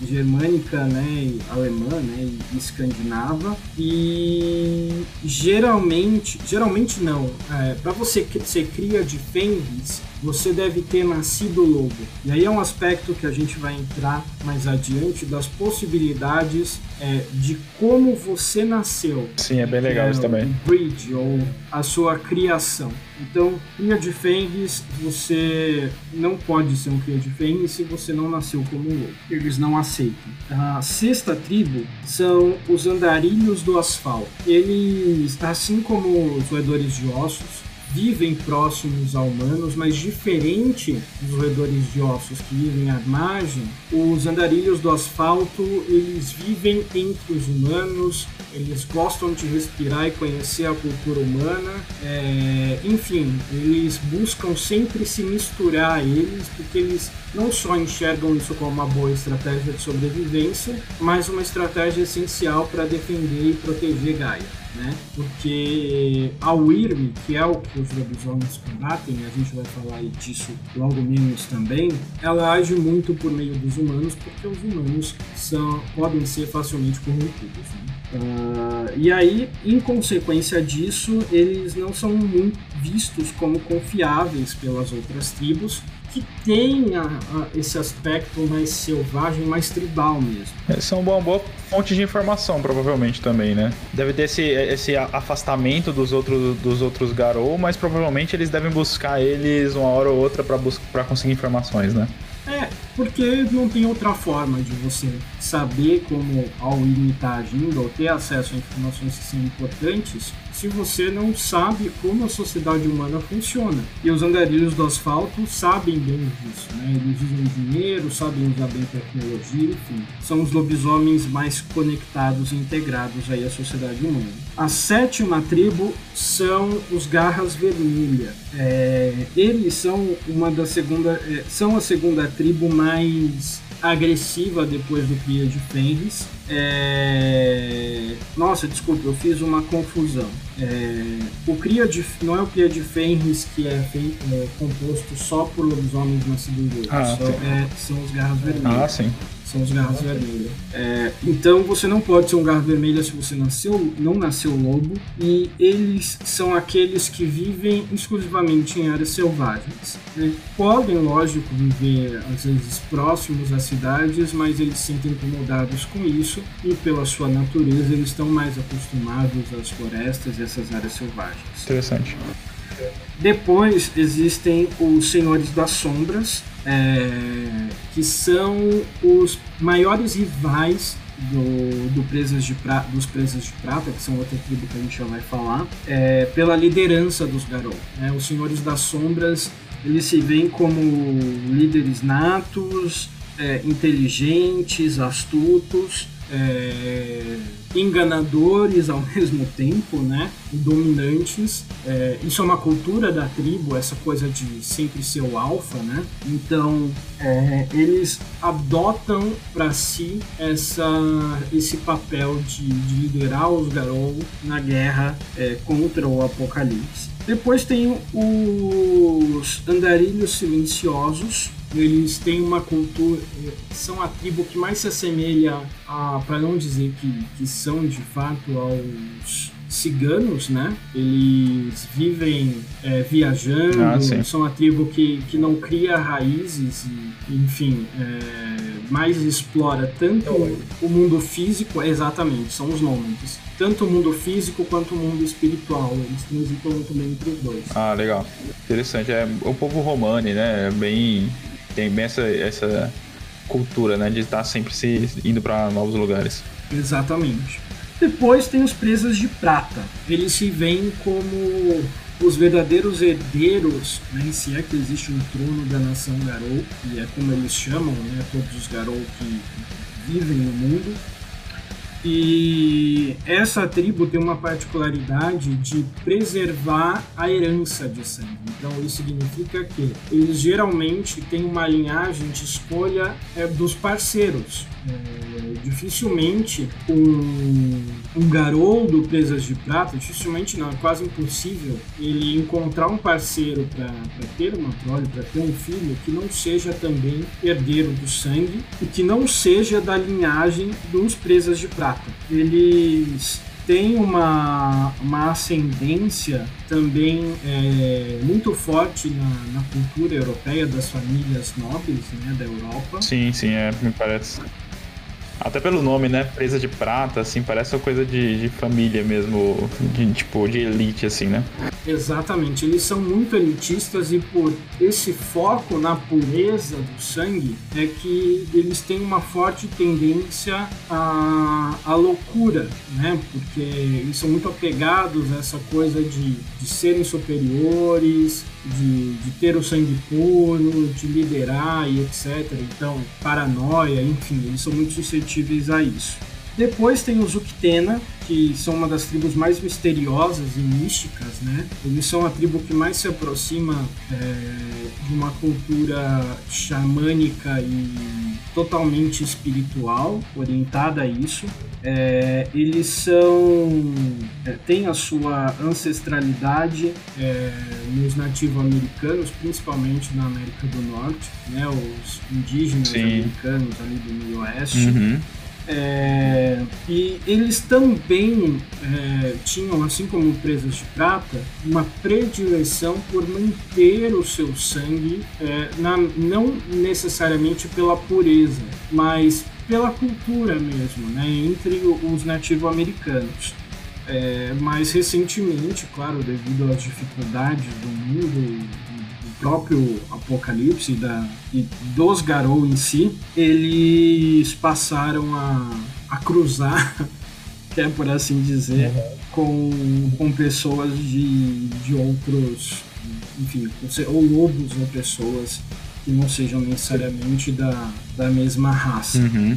germânica, né, alemã, né, e escandinava. E geralmente, geralmente não. É, Para você ser cria de Fenris, você deve ter nascido lobo. E aí é um aspecto que a gente vai entrar mais adiante das possibilidades é, de como você nasceu. Sim, é bem legal é, isso também. Breed ou a sua criação. Então, cria de Fenris, você não pode ser um cria de Fenris se você não nasceu como um lobo. Eles não aceitam. A sexta tribo são os andarilhos do asfalto. Eles, assim como os roedores de ossos, vivem próximos a humanos, mas diferente dos roedores de ossos que vivem à margem, os andarilhos do asfalto, eles vivem entre os humanos, eles gostam de respirar e conhecer a cultura humana, é, enfim, eles buscam sempre se misturar a eles, porque eles não só enxergam isso como uma boa estratégia de sobrevivência, mas uma estratégia essencial para defender e proteger Gaia né? Porque a Wyrm, que é o que os lobisomens combatem, a gente vai falar disso logo menos também, ela age muito por meio dos humanos, porque os humanos são, podem ser facilmente corrompidos. Né? Uh, e aí, em consequência disso, eles não são muito vistos como confiáveis pelas outras tribos, que tem a, a, esse aspecto mais selvagem, mais tribal mesmo. Eles são uma boa fonte de informação, provavelmente também, né? Deve ter esse, esse afastamento dos outros, dos outros Garou, mas provavelmente eles devem buscar eles uma hora ou outra para conseguir informações, né? É, porque não tem outra forma de você saber como a Win está agindo ou ter acesso a informações que são importantes se você não sabe como a sociedade humana funciona. E os andarilhos do asfalto sabem bem disso, né? Eles usam dinheiro, sabem usar bem tecnologia, enfim. São os lobisomens mais conectados e integrados aí à sociedade humana. A sétima tribo são os Garras Vermelha. É, eles são uma da segunda, é, são a segunda tribo mais agressiva depois do Cria de Fenris. É... Nossa, desculpa, eu fiz uma confusão. É... O Cria de não é o Cria de Fenris que é feito é, composto só por lobisomens nascidos ah, só, é, são os garras vermelhas. Ah, sim são os garras vermelhas. É, então você não pode ser um garra vermelha se você nasceu, não nasceu lobo, e eles são aqueles que vivem exclusivamente em áreas selvagens. Né? Podem, lógico, viver às vezes próximos às cidades, mas eles se sentem incomodados com isso e pela sua natureza eles estão mais acostumados às florestas e essas áreas selvagens. Interessante. Depois existem os Senhores das Sombras, é, que são os maiores rivais do, do presas de pra, dos Presas de Prata, que são outra tribo que a gente já vai falar, é, pela liderança dos Garou. Né? Os Senhores das Sombras eles se veem como líderes natos, é, inteligentes, astutos, é, enganadores ao mesmo tempo, né? dominantes. É, isso é uma cultura da tribo, essa coisa de sempre ser o alfa, né? Então é, eles adotam para si essa, esse papel de, de, liderar os Garou na guerra é, contra o Apocalipse. Depois tem os Andarilhos Silenciosos, eles têm uma cultura, são a tribo que mais se assemelha a, para não dizer que, que são de fato aos ciganos, né? Eles vivem é, viajando, ah, são a tribo que, que não cria raízes e, enfim, é, mais explora tanto o mundo físico, exatamente, são os nômades. Tanto o mundo físico quanto o mundo espiritual. Eles transitam muito bem entre os dois. Ah, legal. Interessante. É o povo romani, né? É bem. Tem bem essa, essa cultura, né? De estar sempre se indo para novos lugares. Exatamente. Depois tem os presas de prata. Eles se veem como os verdadeiros herdeiros, né, se é que existe um trono da nação Garou, e é como eles chamam né, todos os Garou que vivem no mundo, e essa tribo tem uma particularidade de preservar a herança de sangue. Então isso significa que eles geralmente têm uma linhagem de escolha é, dos parceiros. É, dificilmente um, um garoldo presas de prata, dificilmente não, é quase impossível ele encontrar um parceiro para ter uma prole, para ter um filho que não seja também herdeiro do sangue e que não seja da linhagem dos presas de prata. Eles têm uma, uma ascendência também é, muito forte na, na, cultura europeia das famílias nobres né, da Europa. Sim, sim, é, me parece. Até pelo nome, né? Presa de prata, assim, parece uma coisa de, de família mesmo, de, tipo, de elite, assim, né? Exatamente, eles são muito elitistas e por esse foco na pureza do sangue é que eles têm uma forte tendência à, à loucura, né? Porque eles são muito apegados a essa coisa de, de serem superiores, de, de ter o sangue puro, de liderar e etc. Então, paranoia, enfim, eles são muito suscetíveis a isso. Depois tem os Uktena, que são uma das tribos mais misteriosas e místicas, né? Eles são a tribo que mais se aproxima é, de uma cultura xamânica e totalmente espiritual, orientada a isso. É, eles são é, têm a sua ancestralidade é, nos nativo-americanos, principalmente na América do Norte, né? Os indígenas Sim. americanos ali do Meio Oeste. Uhum é, e eles também é, tinham, assim como presas de prata, uma predileção por manter o seu sangue, é, na, não necessariamente pela pureza, mas pela cultura mesmo, né, entre os nativo-americanos. É, mais recentemente, claro, devido às dificuldades do mundo próprio Apocalipse da, e dos Garou em si, eles passaram a, a cruzar, é por assim dizer, uhum. com, com pessoas de, de outros, enfim, ou lobos ou pessoas que não sejam necessariamente da, da mesma raça. Uhum.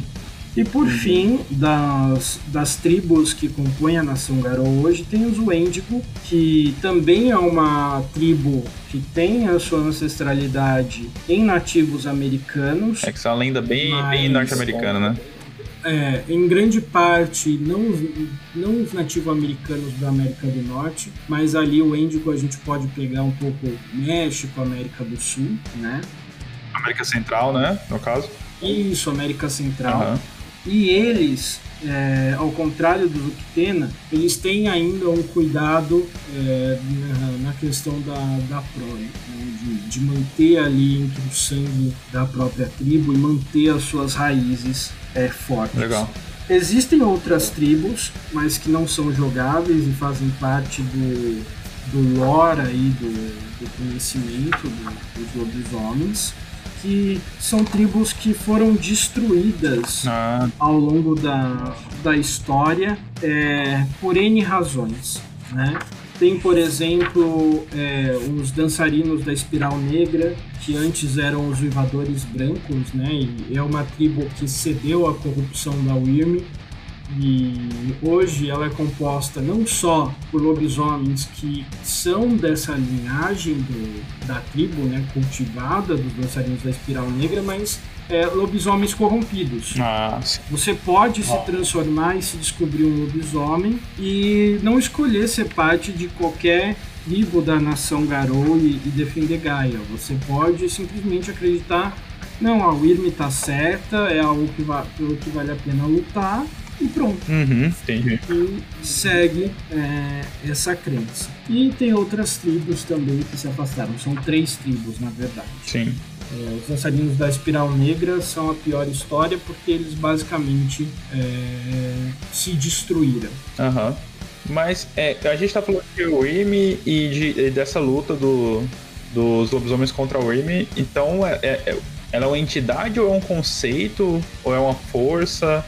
E por uhum. fim, das, das tribos que compõem a nação Garou hoje, tem os Wendigo, que também é uma tribo que tem a sua ancestralidade em nativos americanos. É que são uma lenda bem, bem norte-americana, né? É, em grande parte, não, não os nativo-americanos da América do Norte, mas ali o Índico a gente pode pegar um pouco México, América do Sul, né? América Central, né? No caso. Isso, América Central. Uhum. E eles, é, ao contrário do Uktena, eles têm ainda um cuidado é, na, na, questão da, da prole, né? de, de, manter ali entre o sangue da própria tribo e manter as suas raízes é, fortes. Legal. Existem outras tribos, mas que não são jogáveis e fazem parte do, do lore aí, do, do conhecimento do, dos lobisomens que são tribos que foram destruídas ah. ao longo da, da história é, por N razões. Né? Tem, por exemplo, é, os dançarinos da Espiral Negra, que antes eram os uivadores brancos, né? E é uma tribo que cedeu à corrupção da Wyrm e hoje ela é composta não só por lobisomens que são dessa linhagem do, da tribo, né, cultivada dos dançarinos da espiral negra, mas é, lobisomens corrompidos. Ah, Você pode se transformar e se descobrir um lobisomem e não escolher ser parte de qualquer tribo da nação Garou e, e defender Gaia. Você pode simplesmente acreditar não, a Wyrm está certa, é algo que, va pelo que vale a pena lutar e pronto. Uhum, entendi. E segue é, essa crença. E tem outras tribos também que se afastaram. São três tribos, na verdade. Sim. É, os dançarinos da Espiral Negra são a pior história porque eles basicamente é, se destruíram. Aham. Uhum. Mas é, a gente tá falando de Remy e, de, e dessa luta do, dos lobisomens contra o Remy, então é, é, é, ela é uma entidade ou é um conceito? Ou é uma força?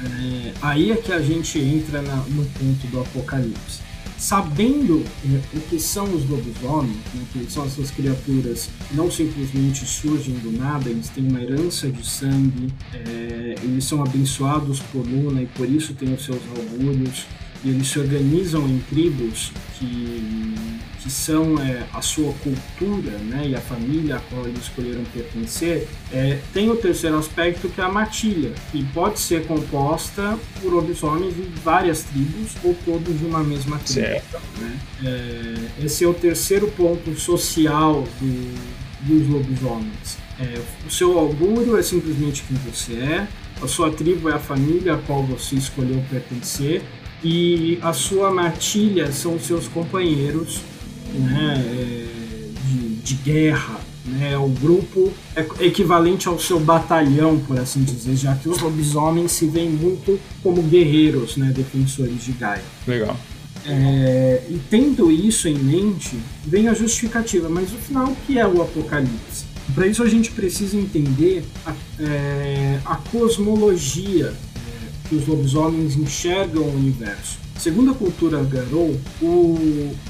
É, aí é que a gente entra na, no ponto do apocalipse. Sabendo né, o que são os lobisomens, né, que são essas criaturas não simplesmente surgem do nada, eles têm uma herança de sangue, é, eles são abençoados por Luna e por isso têm os seus augúrios, e eles se organizam em tribos que, que são é, a sua cultura né, e a família a qual eles escolheram pertencer, é, tem o terceiro aspecto que é a matilha, que pode ser composta por lobisomens de várias tribos ou todos de uma mesma tribo. Né? É, esse é o terceiro ponto social do, dos lobisomens. É, o seu augúrio é simplesmente quem você é, a sua tribo é a família a qual você escolheu pertencer e a sua matilha são os seus companheiros né, é, de, de guerra. Né, o grupo é equivalente ao seu batalhão, por assim dizer, já que os lobisomens se veem muito como guerreiros, né, defensores de Gaia. Legal. É, e tendo isso em mente, vem a justificativa. Mas no final, o que é o Apocalipse? Para isso a gente precisa entender a, é, a cosmologia que os lobisomens enxergam o universo. Segundo a cultura Garou, o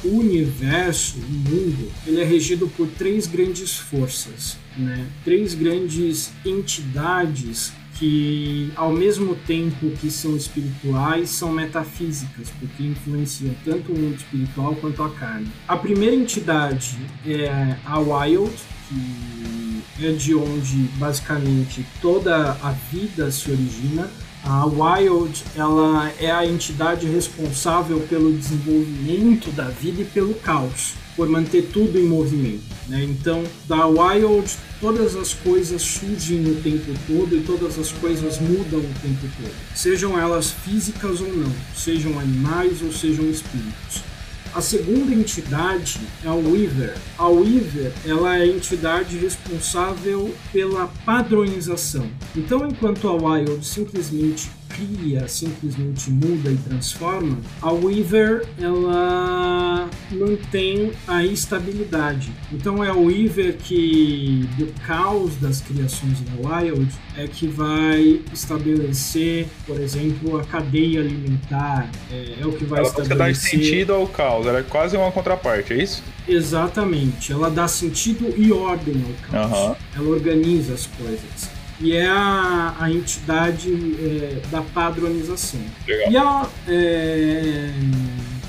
universo, o mundo, ele é regido por três grandes forças, né? três grandes entidades que, ao mesmo tempo que são espirituais, são metafísicas, porque influenciam tanto o mundo espiritual quanto a carne. A primeira entidade é a Wild, que é de onde basicamente toda a vida se origina a Wild ela é a entidade responsável pelo desenvolvimento da vida e pelo caos, por manter tudo em movimento. Né? Então, da Wild, todas as coisas surgem o tempo todo e todas as coisas mudam o tempo todo, sejam elas físicas ou não, sejam animais ou sejam espíritos. A segunda entidade é a Weaver. A Weaver ela é a entidade responsável pela padronização. Então, enquanto a Wild simplesmente cria, simplesmente muda e transforma, a Weaver ela mantém a estabilidade. Então é o Weaver que do caos das criações da Wild é que vai estabelecer, por exemplo, a cadeia alimentar. É, é o que vai ela estabelecer. Ela dá sentido ao caos. Ela é quase uma contraparte, é isso? Exatamente. Ela dá sentido e ordem ao caos. Uhum. Ela organiza as coisas e é a, a entidade é, da padronização. Legal. E a, é,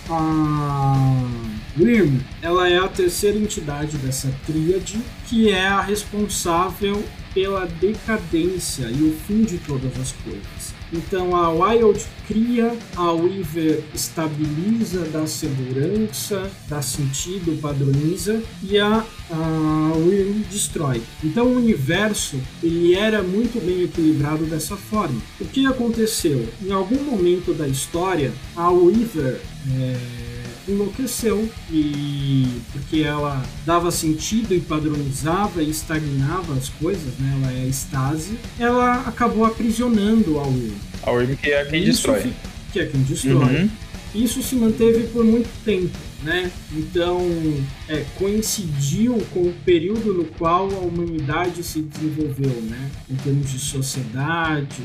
a WIRM, ela é a terceira entidade dessa tríade, que é a responsável pela decadência e o fim de todas as coisas. Então a Wild cria, a Weaver estabiliza, dá segurança, dá sentido, padroniza e a, a Weaver destrói. Então o universo ele era muito bem equilibrado dessa forma. O que aconteceu? Em algum momento da história, a Weaver é, enlouqueceu e porque ela dava sentido e padronizava e estagnava as coisas, né? Ela é estase. Ela acabou aprisionando a Wyrm. A Wyrm que é quem Isso destrói. Que é quem destrói. Uhum. Isso se manteve por muito tempo, né? Então, é, coincidiu com o período no qual a humanidade se desenvolveu, né? Em termos de sociedade,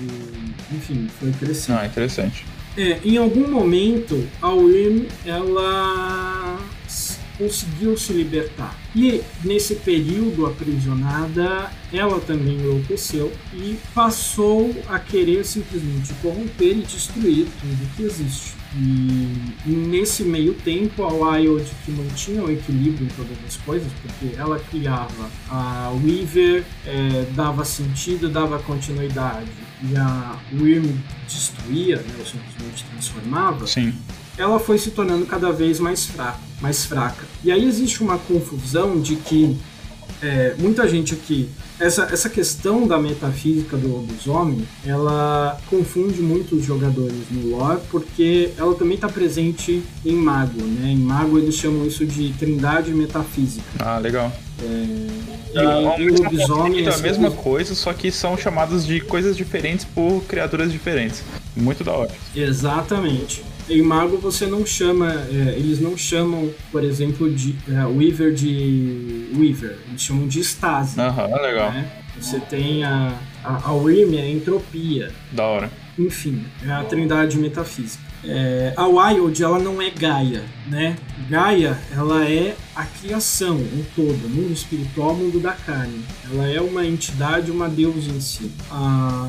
enfim, foi crescendo. Ah, interessante. É, em algum momento a Wyrm ela conseguiu se libertar. E nesse período aprisionada, ela também enlouqueceu e passou a querer simplesmente corromper e destruir tudo que existe. E nesse meio tempo, a Wild, que mantinha o equilíbrio em todas as coisas, porque ela criava a Weaver, é, dava sentido, dava continuidade, e a Wyrm destruía, né, ou simplesmente transformava, Sim. ela foi se tornando cada vez mais fraca, mais fraca. E aí existe uma confusão de que é, muita gente aqui, essa, essa questão da metafísica do lobisomem, ela confunde muito os jogadores no lore, porque ela também está presente em Mago, né? Em Mago eles chamam isso de trindade metafísica. Ah, legal. É, e, e o lobisomem é a mesma coisa, só que são chamados de coisas diferentes por criaturas diferentes. Muito da hora. Exatamente. Em Mago você não chama, é, eles não chamam, por exemplo, de é, Weaver de Weaver, eles chamam de Stasi. Aham, uhum, legal. Né? Você tem a, a, a Wyrm, a entropia. Da hora. Enfim, é a trindade metafísica. É, a Wild, ela não é Gaia, né? Gaia, ela é a criação, o todo, mundo espiritual, mundo da carne. Ela é uma entidade, uma deusa em si. A,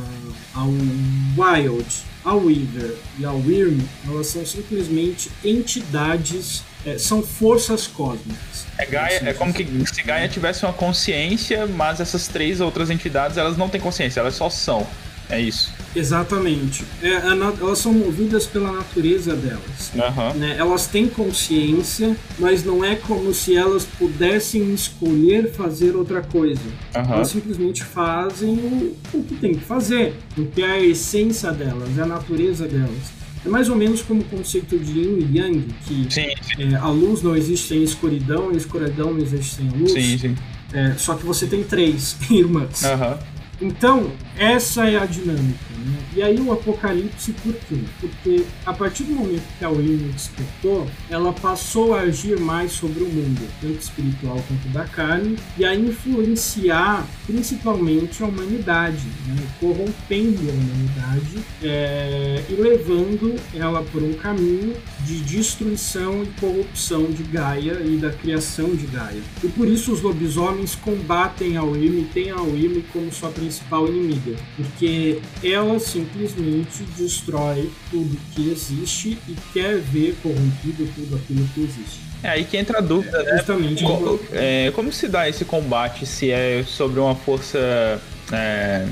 a Wild, a Weaver e a Wyrm, elas são simplesmente entidades, é, são forças cósmicas. É, Gaia, é como que se Gaia tivesse uma consciência, mas essas três outras entidades, elas não têm consciência, elas só são. É isso. Exatamente. É, elas são movidas pela natureza delas. Uhum. Né? Elas têm consciência, mas não é como se elas pudessem escolher fazer outra coisa. Uhum. Elas simplesmente fazem o, o que tem que fazer, porque é a essência delas, é a natureza delas. É mais ou menos como o conceito de yin e yang, que sim, sim. É, a luz não existe sem escuridão e a escuridão não existe sem luz. Sim. É, só que você tem três irmãs. Uhum. Então, essa é a dinâmica. Né? E aí o Apocalipse, por quê? Porque a partir do momento que a William despertou, ela passou a agir mais sobre o mundo, tanto espiritual quanto da carne, e a influenciar principalmente a humanidade, né? corrompendo a humanidade é, e levando ela por um caminho de destruição e corrupção de Gaia e da criação de Gaia. E por isso os lobisomens combatem a William e têm a William como sua principal inimiga, porque ela simplesmente destrói tudo que existe e quer ver corrompido tudo aquilo que existe. É aí que entra a dúvida, é, né? Justamente. Como, é, como se dá esse combate se é sobre uma força é,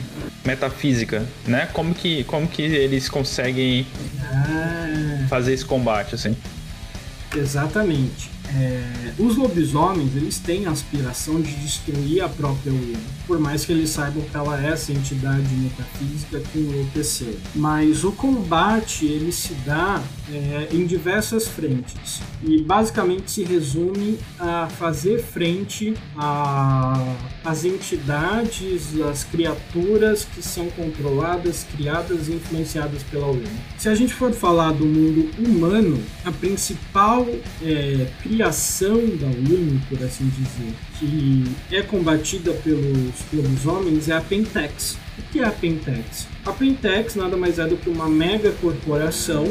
metafísica, né? Como que, como que eles conseguem ah. fazer esse combate, assim? Exatamente. É, os lobisomens eles têm a aspiração de destruir a própria Wyrm, por mais que eles saibam que ela é essa entidade metafísica que enlouqueceu. Mas o combate ele se dá é, em diversas frentes e basicamente se resume a fazer frente às entidades, às criaturas que são controladas, criadas e influenciadas pela Wyrm. Se a gente for falar do mundo humano, a principal é, criação da Wyrm, por assim dizer, que é combatida pelos lobisomens é a Pentex. O que é a Pentex? A Pentex nada mais é do que uma mega corporação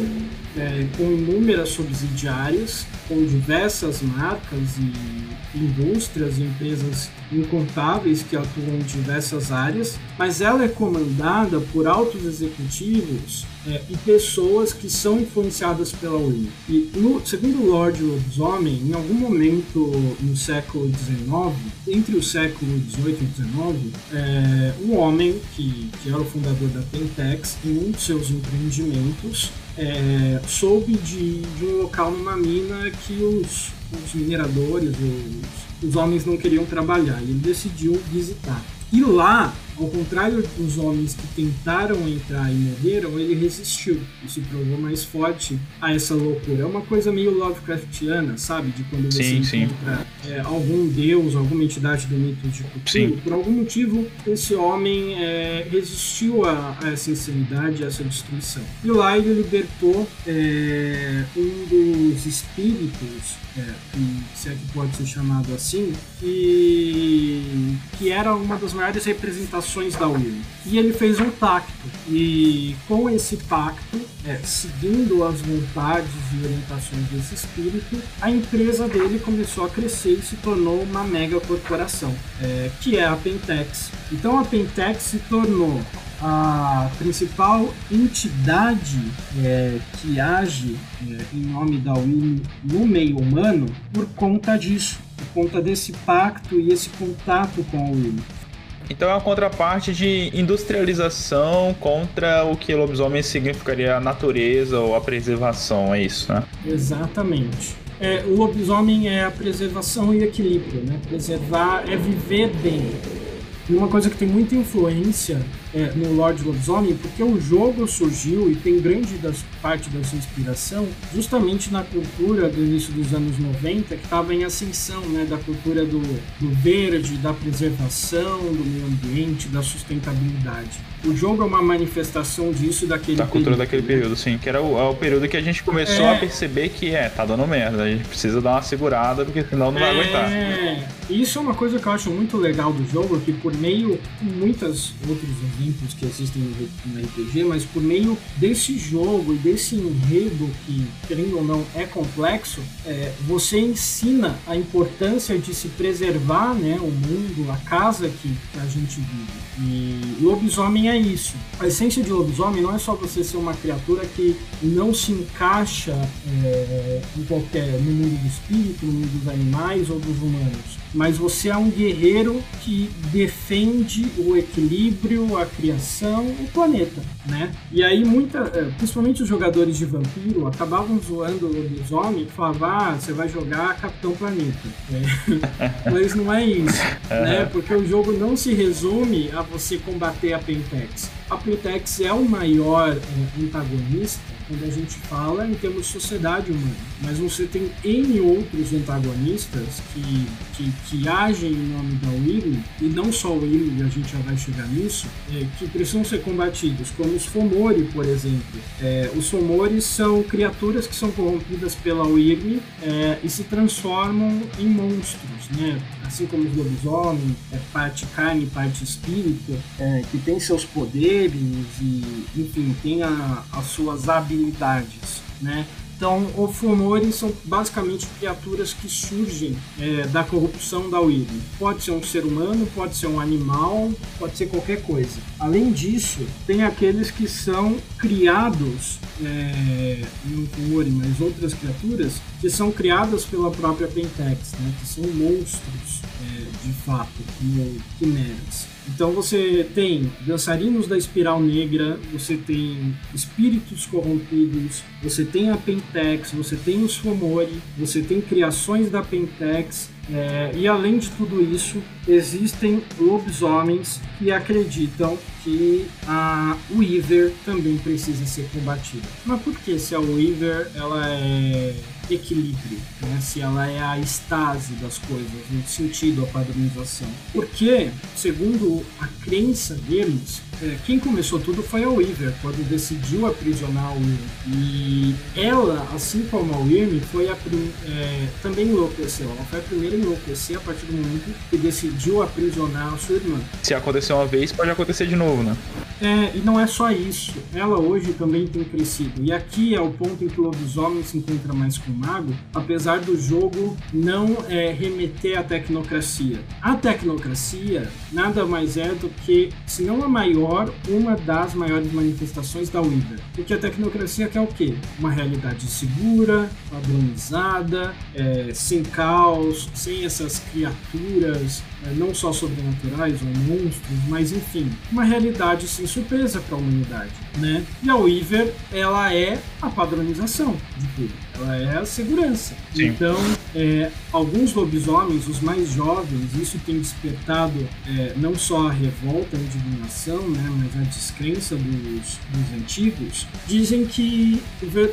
é, com inúmeras subsidiárias, com diversas marcas e indústrias e empresas incontáveis que atuam em diversas áreas, mas ela é comandada por altos executivos é, e pessoas que são influenciadas pela Wii. E no, segundo Lord Lobisomem, em algum momento no século XIX, entre o século XVIII e XIX, é, um homem que, que era o fundador da Pentex, em um de seus empreendimentos, é, soube de, de um local numa mina que os, os mineradores, os, os homens não queriam trabalhar, e ele decidiu visitar. E lá ao contrário dos homens que tentaram entrar e morreram, ele resistiu e se provou mais forte a essa loucura. É uma coisa meio Lovecraftiana, sabe? De quando você sim, encontra sim. É, algum deus, alguma entidade do mito de Cthulhu. Por algum motivo, esse homem é, resistiu a, a, essa insanidade, a essa destruição. E lá ele libertou é, um dos espíritos, é, que, se é que pode ser chamado assim, que, que era uma das maiores representações da Will. E ele fez um pacto. E com esse pacto, é, seguindo as vontades e orientações desse espírito, a empresa dele começou a crescer e se tornou uma mega corporação, é, que é a Pentex. Então a Pentex se tornou a principal entidade é, que age é, em nome da Will no meio humano por conta disso, por conta desse pacto e esse contato com a Will. Então é uma contraparte de industrialização contra o que lobisomem significaria a natureza ou a preservação, é isso, né? Exatamente. é, o lobisomem é a preservação e equilíbrio, né? Preservar é viver bem. E uma coisa que tem muita influência é, no Lord Lobisomem, porque o jogo surgiu e tem grande das, parte da sua inspiração justamente na cultura do início dos anos 90, que estava em ascensão, né, da cultura do, do verde, da preservação do meio ambiente, da sustentabilidade. O jogo é uma manifestação disso daquele Da cultura período. daquele período, sim. Que era o, é o período que a gente começou É. a perceber que é, tá dando merda. A gente precisa dar uma segurada, porque senão não vai aguentar. É, isso é uma coisa que eu acho muito legal do jogo, que por meio, muitos outros exemplos que existem no RPG, mas por meio desse jogo e desse enredo que, querendo ou não, é complexo, é, você ensina a importância de se preservar né, o mundo, a casa que a gente vive. E lobisomem é isso. A essência de lobisomem não é só você ser uma criatura que não se encaixa é, em qualquer no mundo do espírito, no mundo dos animais ou dos humanos, mas você é um guerreiro que defende o equilíbrio, a criação, o planeta, né? E aí muita, é, principalmente os jogadores de vampiro acabavam zoando o lobisomem, falavam, ah, você vai jogar Capitão Planeta. Mas não é isso, né? Porque o jogo não se resume a você combater a Pentex. A Pentex é o maior é, antagonista quando a gente fala em termos de sociedade humana, mas você tem N outros antagonistas que, que, que agem em nome da Wyrm, e não só o e a gente já vai chegar nisso, é, que precisam ser combatidos, como os Fomori, por exemplo. É, os Fomori são criaturas que são corrompidas pela Wyrm é, e se transformam em monstros, né? Assim como os lobisomens, é parte carne, parte espírito, é, que tem seus poderes e, enfim, tem a, as suas habilidades, né? Então, os Fomori são basicamente criaturas que surgem é, da corrupção da Wyrm. Pode ser um ser humano, pode ser um animal, pode ser qualquer coisa. Além disso, tem aqueles que são criados, é, não Fomori, mas outras criaturas, que são criadas pela própria Pentex, né, que são monstros, de fato, como quimeras. Então você tem dançarinos da espiral negra, você tem espíritos corrompidos, você tem a Pentex, você tem os Fomori, você tem criações da Pentex, é, e além de tudo isso, existem lobisomens que acreditam que a Weaver também precisa ser combatida. Mas por que se a Weaver ela é equilíbrio, né? se ela é a estase das coisas, no sentido a padronização. Porque, segundo a crença deles, é, quem começou tudo foi a Weaver, quando decidiu aprisionar o Wyrm. E ela, assim como a Wyrm, foi a é, também enlouqueceu. Ela foi a primeira a enlouquecer a partir do momento que decidiu aprisionar a sua irmã. Se acontecer uma vez, pode acontecer de novo, né? É, e não é só isso. Ela hoje também tem crescido. E aqui é o ponto em que o lobisomem se encontra mais com o mago, apesar do jogo não é, remeter à tecnocracia. A tecnocracia nada mais é do que, se não a maior, uma das maiores manifestações da Wither. Porque a tecnocracia quer o quê? Uma realidade segura, padronizada, é, sem caos, sem essas criaturas é, não só sobrenaturais ou monstros, mas enfim, uma realidade sem surpresa para a humanidade, né? E a Weaver, ela é a padronização de tudo. Ela é a segurança. Sim. Então, é, alguns lobisomens, os mais jovens, isso tem despertado é, não só a revolta, a indignação, né, mas a descrença dos, dos antigos, dizem que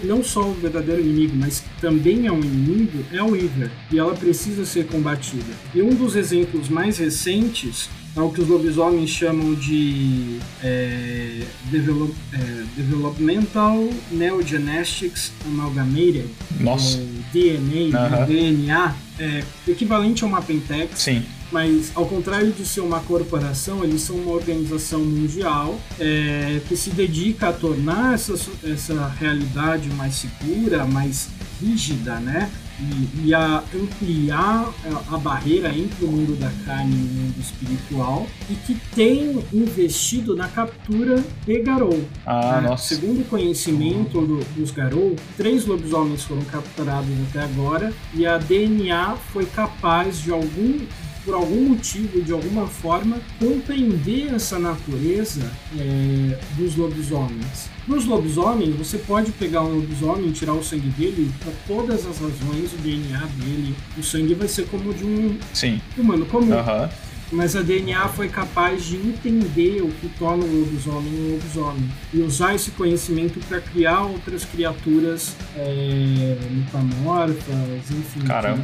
não só o verdadeiro inimigo, mas também é um inimigo, é a Weaver, e ela precisa ser combatida. E um dos exemplos mais recentes é o que os lobisomens chamam de é, develop- é, Developmental Neogenetics Amalgamated, Nossa. DNA, Aham. DNA, é, equivalente a uma Pentex, Sim. mas ao contrário de ser uma corporação, eles são uma organização mundial é, que se dedica a tornar essa, essa realidade mais segura, mais rígida, né? E, e a ampliar a, a barreira entre o mundo da carne e o mundo espiritual e que tem investido na captura de Garou. Ah, né? nossa. Segundo o conhecimento do- dos Garou, três lobisomens foram capturados até agora e a DNA foi capaz de algum por algum motivo, de alguma forma, compreender essa natureza é, dos lobisomens. Nos lobisomens, você pode pegar um lobisomem, tirar o sangue dele, por todas as razões, o DNA dele, o sangue vai ser como de um Sim. humano comum. Aham. Mas a DNA foi capaz de entender o que torna um lobisomem um lobisomem e usar esse conhecimento para criar outras criaturas é, metamorfas, enfim, Caramba.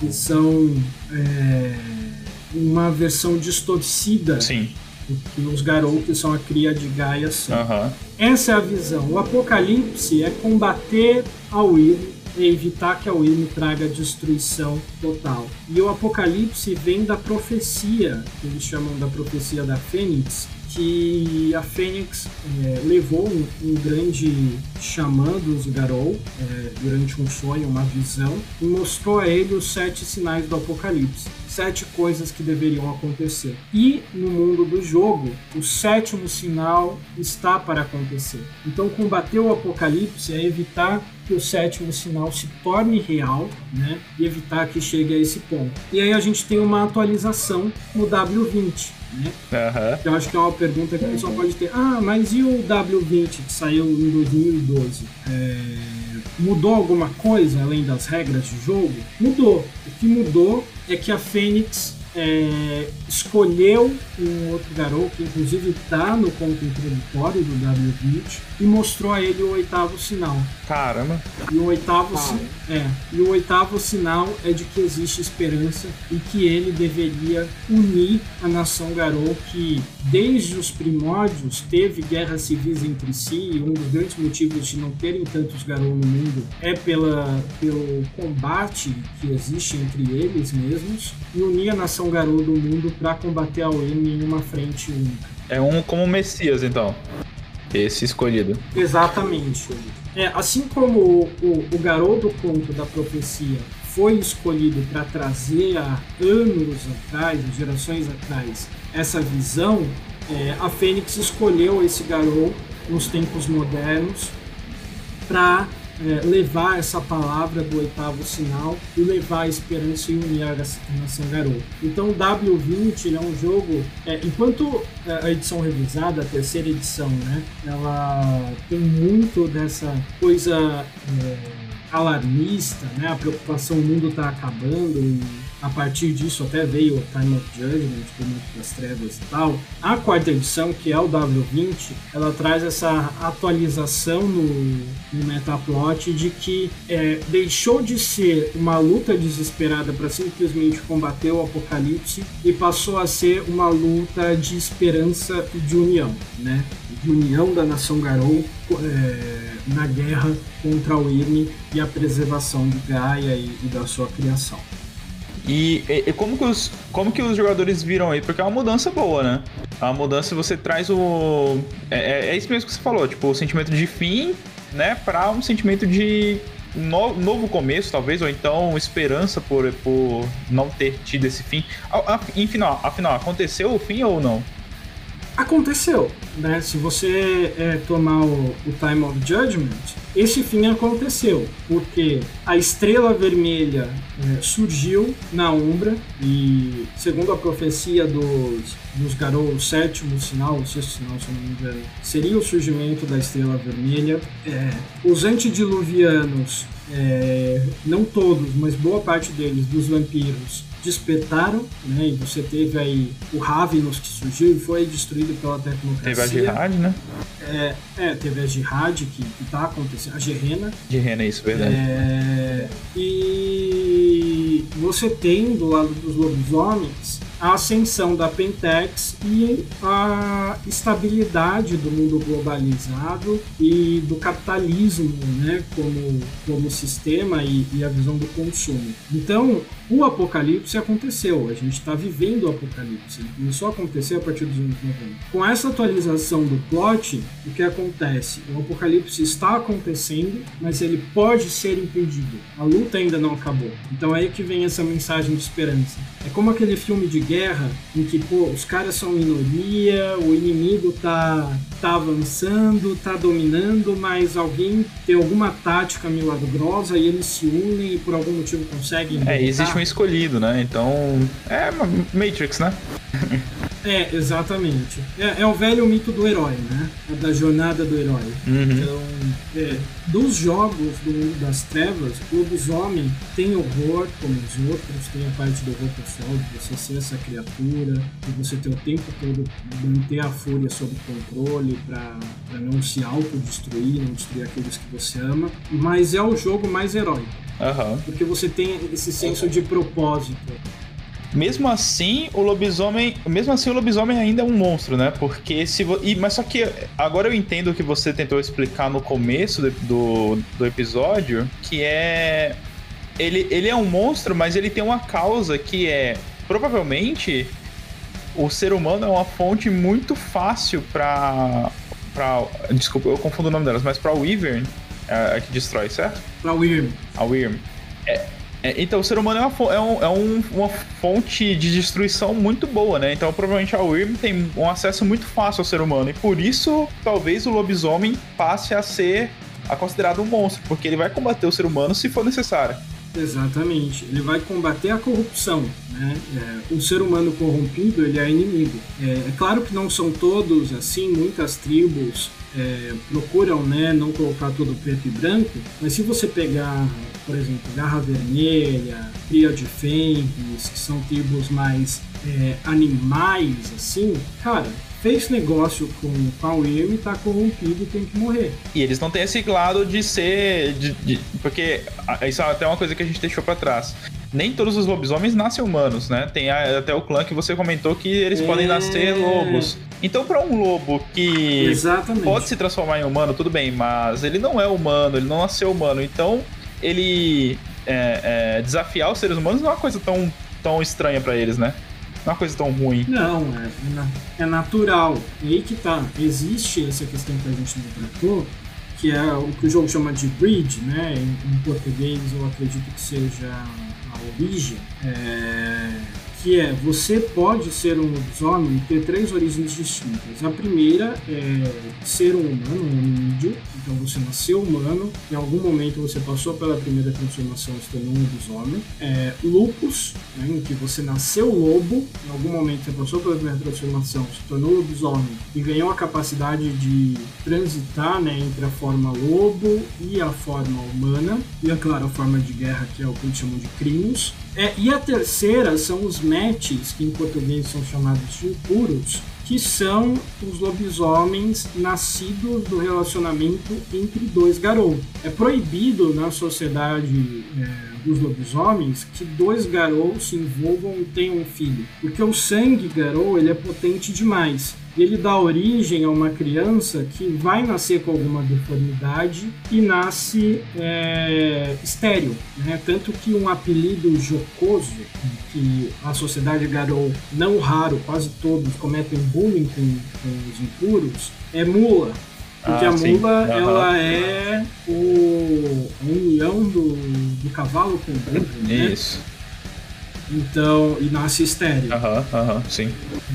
que, que são é, uma versão distorcida Sim. Que os Garou, que são a cria de Gaia, são. Aham. Essa é a visão. O apocalipse é combater a Will e evitar que a Will traga destruição total. E o apocalipse vem da profecia, que eles chamam da profecia da Fênix, que a Fênix é, levou um, um grande xamã dos Garou é, durante um sonho, uma visão, e mostrou a ele os sete sinais do apocalipse. Sete coisas que deveriam acontecer. E no mundo do jogo, o sétimo sinal está para acontecer. Então, combater o apocalipse é evitar que o sétimo sinal se torne real, né? E evitar que chegue a esse ponto. E aí a gente tem uma atualização no W20, né? Aham. Eu acho que é uma pergunta que o pessoal pode ter. Ah, mas e o W20 que saiu em 2012? É, Mudou alguma coisa além das regras de jogo? Mudou. O que mudou é que a Fênix é, escolheu um outro garoto, que inclusive está no conto introdutório do W20, e mostrou a ele o oitavo sinal. Caramba. E o oitavo, si- é, e o oitavo sinal é de que existe esperança e que ele deveria unir a nação Garou, que desde os primórdios teve guerras civis entre si, e um dos grandes motivos de não terem tantos Garou no mundo é pela, pelo combate que existe entre eles mesmos, e unir a nação Garou do mundo para combater a Wayne em uma frente única. É um como o Messias, então. Esse escolhido. Exatamente. É, assim como o, o, o garoto conto da profecia foi escolhido para trazer há anos atrás, gerações atrás, essa visão, é, a Fênix escolheu esse garoto nos tempos modernos para levar essa palavra do oitavo sinal e levar a esperança e unir a nação garoto. Então o W20 ele é um jogo, é, enquanto é, a edição revisada, a terceira edição, né, ela tem muito dessa coisa é, alarmista, né, a preocupação, o mundo está acabando e a partir disso até veio o Time of Judgment, do Mundo das Trevas e tal. A quarta edição, que é o W20, ela traz essa atualização no, no metaplot de que é, deixou de ser uma luta desesperada para simplesmente combater o apocalipse e passou a ser uma luta de esperança e de união, né? De união da nação Garou é, na guerra contra o Irme e a preservação de Gaia e, e da sua criação. E, e- como, que os, como que os jogadores viram aí? Porque é uma mudança boa, né? Uma mudança você traz o. É, é- é isso mesmo que você falou, tipo, o sentimento de fim, né? Pra um sentimento de no- novo começo, talvez, ou então esperança por, por não ter tido esse fim. A- a- Afinal, afinal, aconteceu o fim ou não? Aconteceu, né? Se você é, tomar o, o Time of Judgment, esse fim aconteceu, porque a estrela vermelha é, surgiu na Umbra e, segundo a profecia dos, dos Garou, o sétimo sinal, o sexto sinal, se não me engano, seria o surgimento da estrela vermelha. É, os antediluvianos, é, não todos, mas boa parte deles, dos vampiros, despertaram, né? E você teve aí o Ravenous que surgiu e foi destruído pela tecnocracia. Teve a Jihad, né? É, é, teve a Jihad que, que tá acontecendo, a Gerena. De Rena, isso, verdade. É, e você tem do lado dos lobisomens a ascensão da Pentex e a estabilidade do mundo globalizado e do capitalismo né, como, como sistema e, e a visão do consumo. Então, o apocalipse aconteceu, a gente está vivendo o apocalipse. Ele começou a acontecer a partir dos anos 90. Com essa atualização do plot, o que acontece? O apocalipse está acontecendo, mas ele pode ser impedido. A luta ainda não acabou. Então é aí que vem essa mensagem de esperança. É como aquele filme de guerra em que pô, os caras são minoria, o inimigo tá, tá avançando, tá dominando, mas alguém tem alguma tática milagrosa e eles se unem e por algum motivo conseguem. É, existe um escolhido, né? Então. É Matrix, né? É, exatamente. É, é, o velho mito do herói, né? É da jornada do herói. Uhum. Então, é, dos jogos do mundo das trevas, o lobisomem tem horror, como os outros, tem a parte do horror pessoal, de você ser essa criatura, de você ter o tempo todo manter a fúria sob controle para não se autodestruir, não destruir aqueles que você ama. Mas é o jogo mais heróico. Uhum. Porque você tem esse senso de propósito. Mesmo assim, o lobisomem. Mesmo assim, o lobisomem ainda é um monstro, né? Porque se. Vo... E, mas só que agora eu entendo o que você tentou explicar no começo do, do episódio, que é. Ele, ele é um monstro, mas ele tem uma causa que é. Provavelmente o ser humano é uma fonte muito fácil para para desculpa, eu confundo o nome delas, mas para o Wyvern, é, é que destrói, certo? Para o Wyrm. A Wyrm. É, é, então, o ser humano é, uma, é, um, é um, uma fonte de destruição muito boa, né? Então, provavelmente a Wyrm tem um acesso muito fácil ao ser humano. E por isso, talvez o lobisomem passe a ser a considerado um monstro, porque ele vai combater o ser humano se for necessário. Exatamente. Ele vai combater a corrupção. Né? É, o ser humano corrompido ele é inimigo. É, é, claro que não são todos assim, muitas tribos é, procuram né, não colocar todo preto e branco, mas se você pegar por exemplo, Garra Vermelha, Cria de Fenris, que são tribos mais é, animais, assim, cara, fez negócio com o Paul e tá corrompido e tem que morrer. E eles não têm esse lado de ser. De, de, porque isso é até uma coisa que a gente deixou para trás. Nem todos os lobisomens nascem humanos, né? Tem até o clã que você comentou que eles é... podem nascer lobos. Então, para um lobo que Exatamente. pode se transformar em humano, tudo bem, mas ele não é humano, ele não nasceu humano. Então, ele é, é, desafiar os seres humanos não é uma coisa tão, tão estranha para eles, né? Não é uma coisa tão ruim. Não, é, é natural. E aí que tá. Existe essa questão que a gente não tratou, que é o que o jogo chama de breed, né? Em, em português eu acredito que seja a origem. É que é você pode ser um lobisomem e ter três origens distintas. A primeira é ser um humano, um hominídeo, então você nasceu humano, em algum momento você passou pela primeira transformação se tornou um lobisomem. É, lupus, né, em que você nasceu lobo, em algum momento você passou pela primeira transformação, se tornou lobisomem e ganhou a capacidade de transitar né, entre a forma lobo e a forma humana, e é claro, a forma de guerra, que é o que eles chamam de crinos. É, e a terceira são os matches, que em português são chamados de impuros, que são os lobisomens nascidos do relacionamento entre dois garotos. É proibido na sociedade é, dos lobisomens que dois garotos se envolvam e tenham um filho, porque o sangue garou ele é potente demais ele dá origem a uma criança que vai nascer com alguma deformidade e nasce é, estéreo. Né? Tanto que um apelido jocoso, que a sociedade Garou, não raro, quase todos cometem bullying com, com os impuros, é mula. Porque ah, a mula, uhum. ela é o, a união do, do cavalo com o burro, né? Isso. Então, e nasce estéreo. Aham, aham, sim.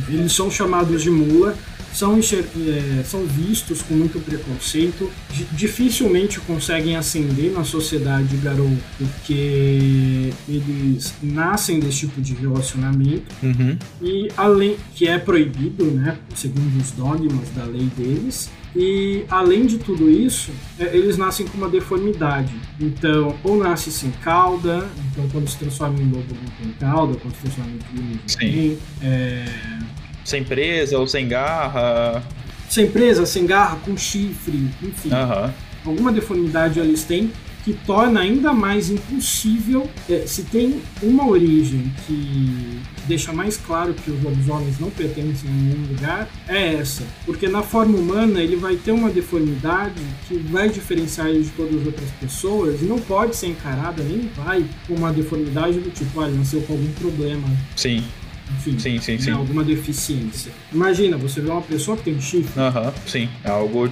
Eles são chamados de mula, são, é, são vistos com muito preconceito, dificilmente conseguem ascender na sociedade garou, porque eles nascem desse tipo de relacionamento uhum. e além que é proibido, né, segundo os dogmas da lei deles, e além de tudo isso, é, eles nascem com uma deformidade. Então, ou nasce sem cauda, então quando se transforma em lobo não tem cauda, quando se transforma em crime não tem. É... Sem presa ou sem garra. Sem presa, sem garra, com chifre, enfim. Uhum. Alguma deformidade eles têm que torna ainda mais impossível. É, se tem uma origem que deixa mais claro que os lobisomens não pertencem a nenhum lugar, é essa. Porque na forma humana ele vai ter uma deformidade que vai diferenciar ele de todas as outras pessoas e não pode ser encarada, nem vai, com uma deformidade do tipo, olha, nasceu com algum problema. Sim. Enfim, sim, sim, né, sim. alguma deficiência. Imagina, você vê uma pessoa que tem chifre. Aham, sim. É algo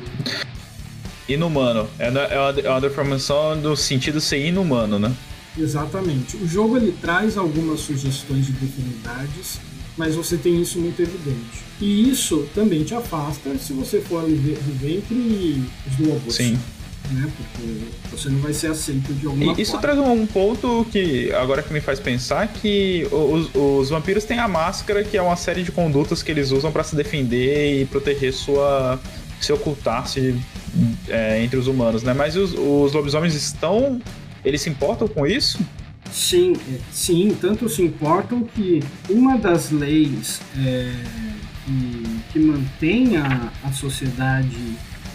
inumano. É, é uma, é uma deformação do sentido ser inumano, né? Exatamente. O jogo ele traz algumas sugestões de deformidades, mas você tem isso muito evidente. E isso também te afasta se você for viver entre os lobos. Sim. Né? Porque você não vai ser aceito de alguma e Isso forma. traz um ponto que agora que me faz pensar que os, os, vampiros têm a máscara, que é uma série de condutas que eles usam para se defender e proteger sua se ocultar-se é, entre os humanos, né? Mas os, os lobisomens estão eles se importam com isso? Sim, é, sim, tanto se importam que uma das leis é, que, que mantém a, a sociedade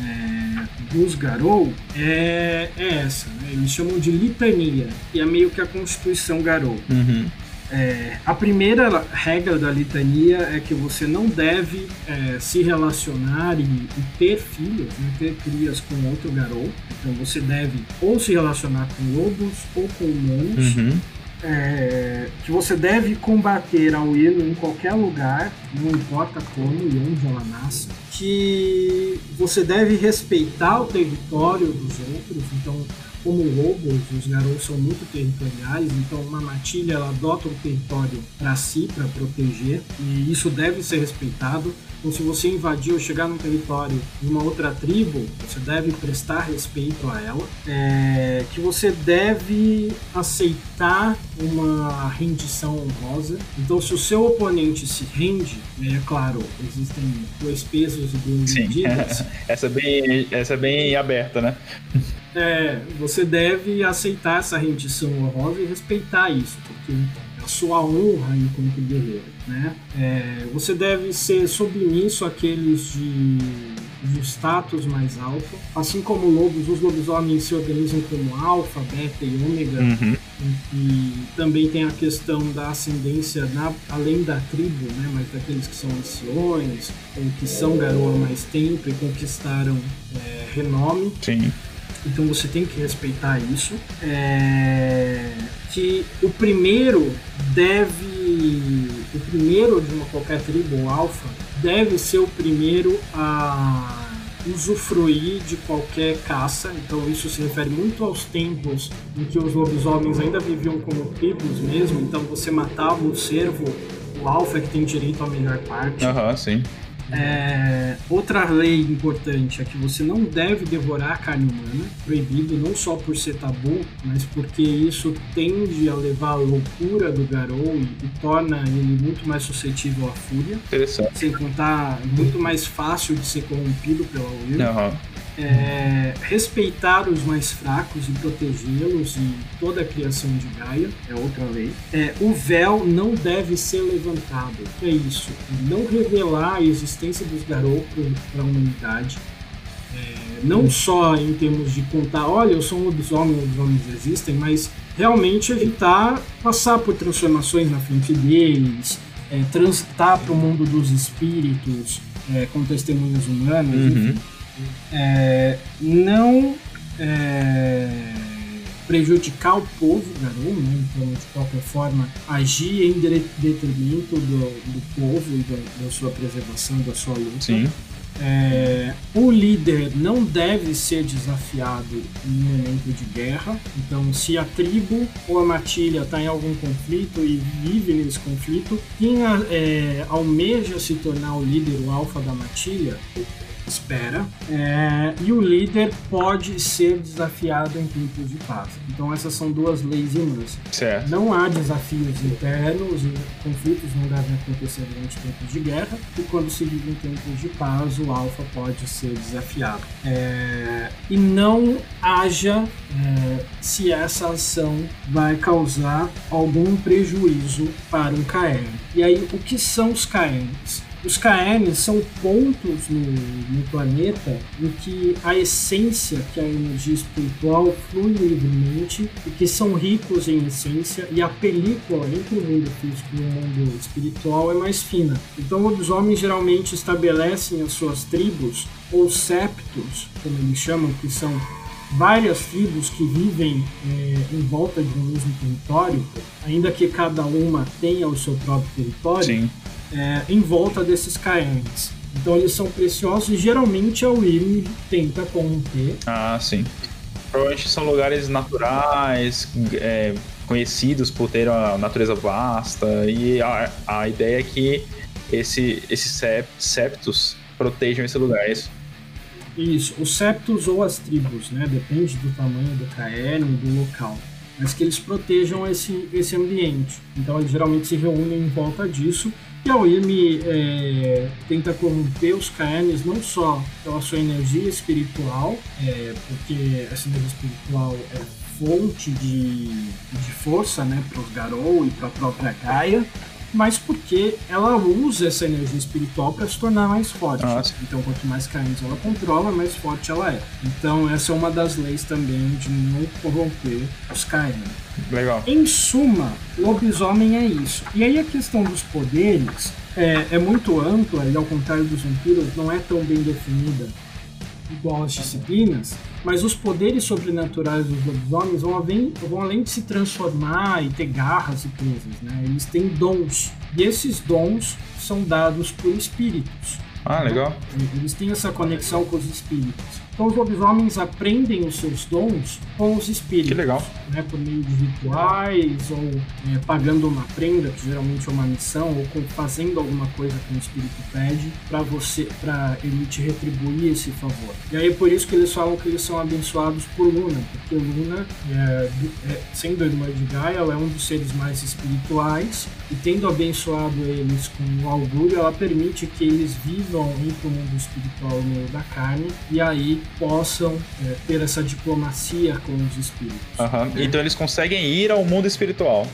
é, dos Garou é, é essa, né? eles chamam de litania, que é meio que a Constituição Garou. Uhum. É, a primeira regra da litania é que você não deve é, se relacionar e, e ter filhos, né, ter crias com outro garoto. Então você deve ou se relacionar com lobos ou com humanos. Uhum. É, que você deve combater a Willow em qualquer lugar, não importa como e onde ela nasce. Que você deve respeitar o território dos outros, então como lobos, os garotos são muito territoriais, então uma matilha ela adota o território para si, para proteger, e isso deve ser respeitado. Então, se você invadir ou chegar num território de uma outra tribo, você deve prestar respeito a ela. É, que você deve aceitar uma rendição honrosa. Então, se o seu oponente se rende, é claro, existem dois pesos e duas medidas. essa, é bem, essa é bem aberta, né? É, você deve aceitar essa rendição honrosa e respeitar isso, porque a sua honra enquanto guerreiro, né? É, você deve ser submisso àqueles de, de status mais alto, assim como lobos, os lobisomens se organizam como alfa, beta e ômega, uhum. e, e, também tem a questão da ascendência na, além da tribo, né? Mas daqueles que são anciões ou que são garoa mais tempo e conquistaram é, renome. Sim. Então você tem que respeitar isso. É... Que o primeiro deve. O primeiro de uma qualquer tribo ou alfa deve ser o primeiro a usufruir de qualquer caça. Então isso se refere muito aos tempos em que os lobisomens ainda viviam como tribos mesmo. Então você matava o cervo, o alfa que tem direito à melhor parte. Aham, uhum, sim. É, outra lei importante é que você não deve devorar carne humana, proibido não só por ser tabu, mas porque isso tende a levar à loucura do Garou e, e torna ele muito mais suscetível à fúria. Interessante. Sem contar, muito mais fácil de ser corrompido pela Will. Uhum. É, respeitar os mais fracos e protegê-los e toda a criação de Gaia é outra lei. É, o véu não deve ser levantado. É isso. Não revelar a existência dos Garou para a humanidade. É, não só em termos de contar, olha, eu sou um lobisomem, lobisomens existem, mas realmente evitar passar por transformações na frente deles, é, transitar para o mundo dos espíritos é, com testemunhas humanas, uhum. enfim é, não é, prejudicar o povo garou, né? então de qualquer forma agir em detrimento do, do povo e da, da, sua preservação, da sua luta. É, o líder não deve ser desafiado em momento de guerra. Então, se a tribo ou a matilha está em algum conflito e vive nesse conflito, quem é, almeja se tornar o líder, o alfa da matilha, espera, é, e o líder pode ser desafiado em tempos de paz. Então essas são duas leis irmãs. Certo. Não há desafios internos conflitos não devem acontecer durante tempos de guerra, e quando se vive em tempos de paz, o alfa pode ser desafiado. É, e não haja é, se essa ação vai causar algum prejuízo para um KM. E aí, o que são os KMs? Os KMs são pontos no, no, planeta em que a essência, que é a energia espiritual, flui livremente e que são ricos em essência e a película entre o mundo físico e o mundo espiritual é mais fina. Então, os homens geralmente estabelecem as suas tribos ou septos, como eles chamam, que são várias tribos que vivem é, em volta de um mesmo território, ainda que cada uma tenha o seu próprio território. Sim é, em volta desses KMs. Então eles são preciosos e geralmente a Willy tenta conter. Ah, sim. Provavelmente são lugares naturais, é, conhecidos por ter uma natureza vasta, e a, a ideia é que esse, esses septos protejam esse lugar, é isso? Isso, os septos ou as tribos, né? Depende do tamanho do caerno e do local. Mas que eles protejam esse, esse ambiente. Então eles geralmente se reúnem em volta disso. E a OIM é, tenta corromper os caernes não só pela sua energia espiritual, é, porque essa energia espiritual é fonte de, de força né, para os Garou e para a própria Gaia, mas porque ela usa essa energia espiritual para se tornar mais forte. Nossa. Então, quanto mais carentes ela controla, mais forte ela é. Então, essa é uma das leis também de não corromper os Kainen. Legal. Em suma, lobisomem é isso. E aí a questão dos poderes é, é muito ampla e, ao contrário dos vampiros, não é tão bem definida igual as disciplinas, mas os poderes sobrenaturais dos lobisomens vão, além, vão além de se transformar e ter garras e presas, né? Eles têm dons. E esses dons são dados por espíritos. Ah, legal. Né? Eles têm essa conexão com os espíritos. Então os lobisomens aprendem os seus dons com os espíritos. Que legal. Né, por meio de rituais, ou é, pagando uma prenda, que geralmente é uma missão, ou com, fazendo alguma coisa que o espírito pede para você, para ele te retribuir esse favor. E aí por isso que eles falam que eles são abençoados por Luna, porque Luna, é, é, sendo irmã de Gaia, ela é um dos seres mais espirituais, e tendo abençoado eles com o augúrio, ela permite que eles vivam entre o mundo espiritual e o mundo da carne, e aí possam é, ter essa diplomacia com os espíritos. Uhum. Né? Então eles conseguem ir ao mundo espiritual,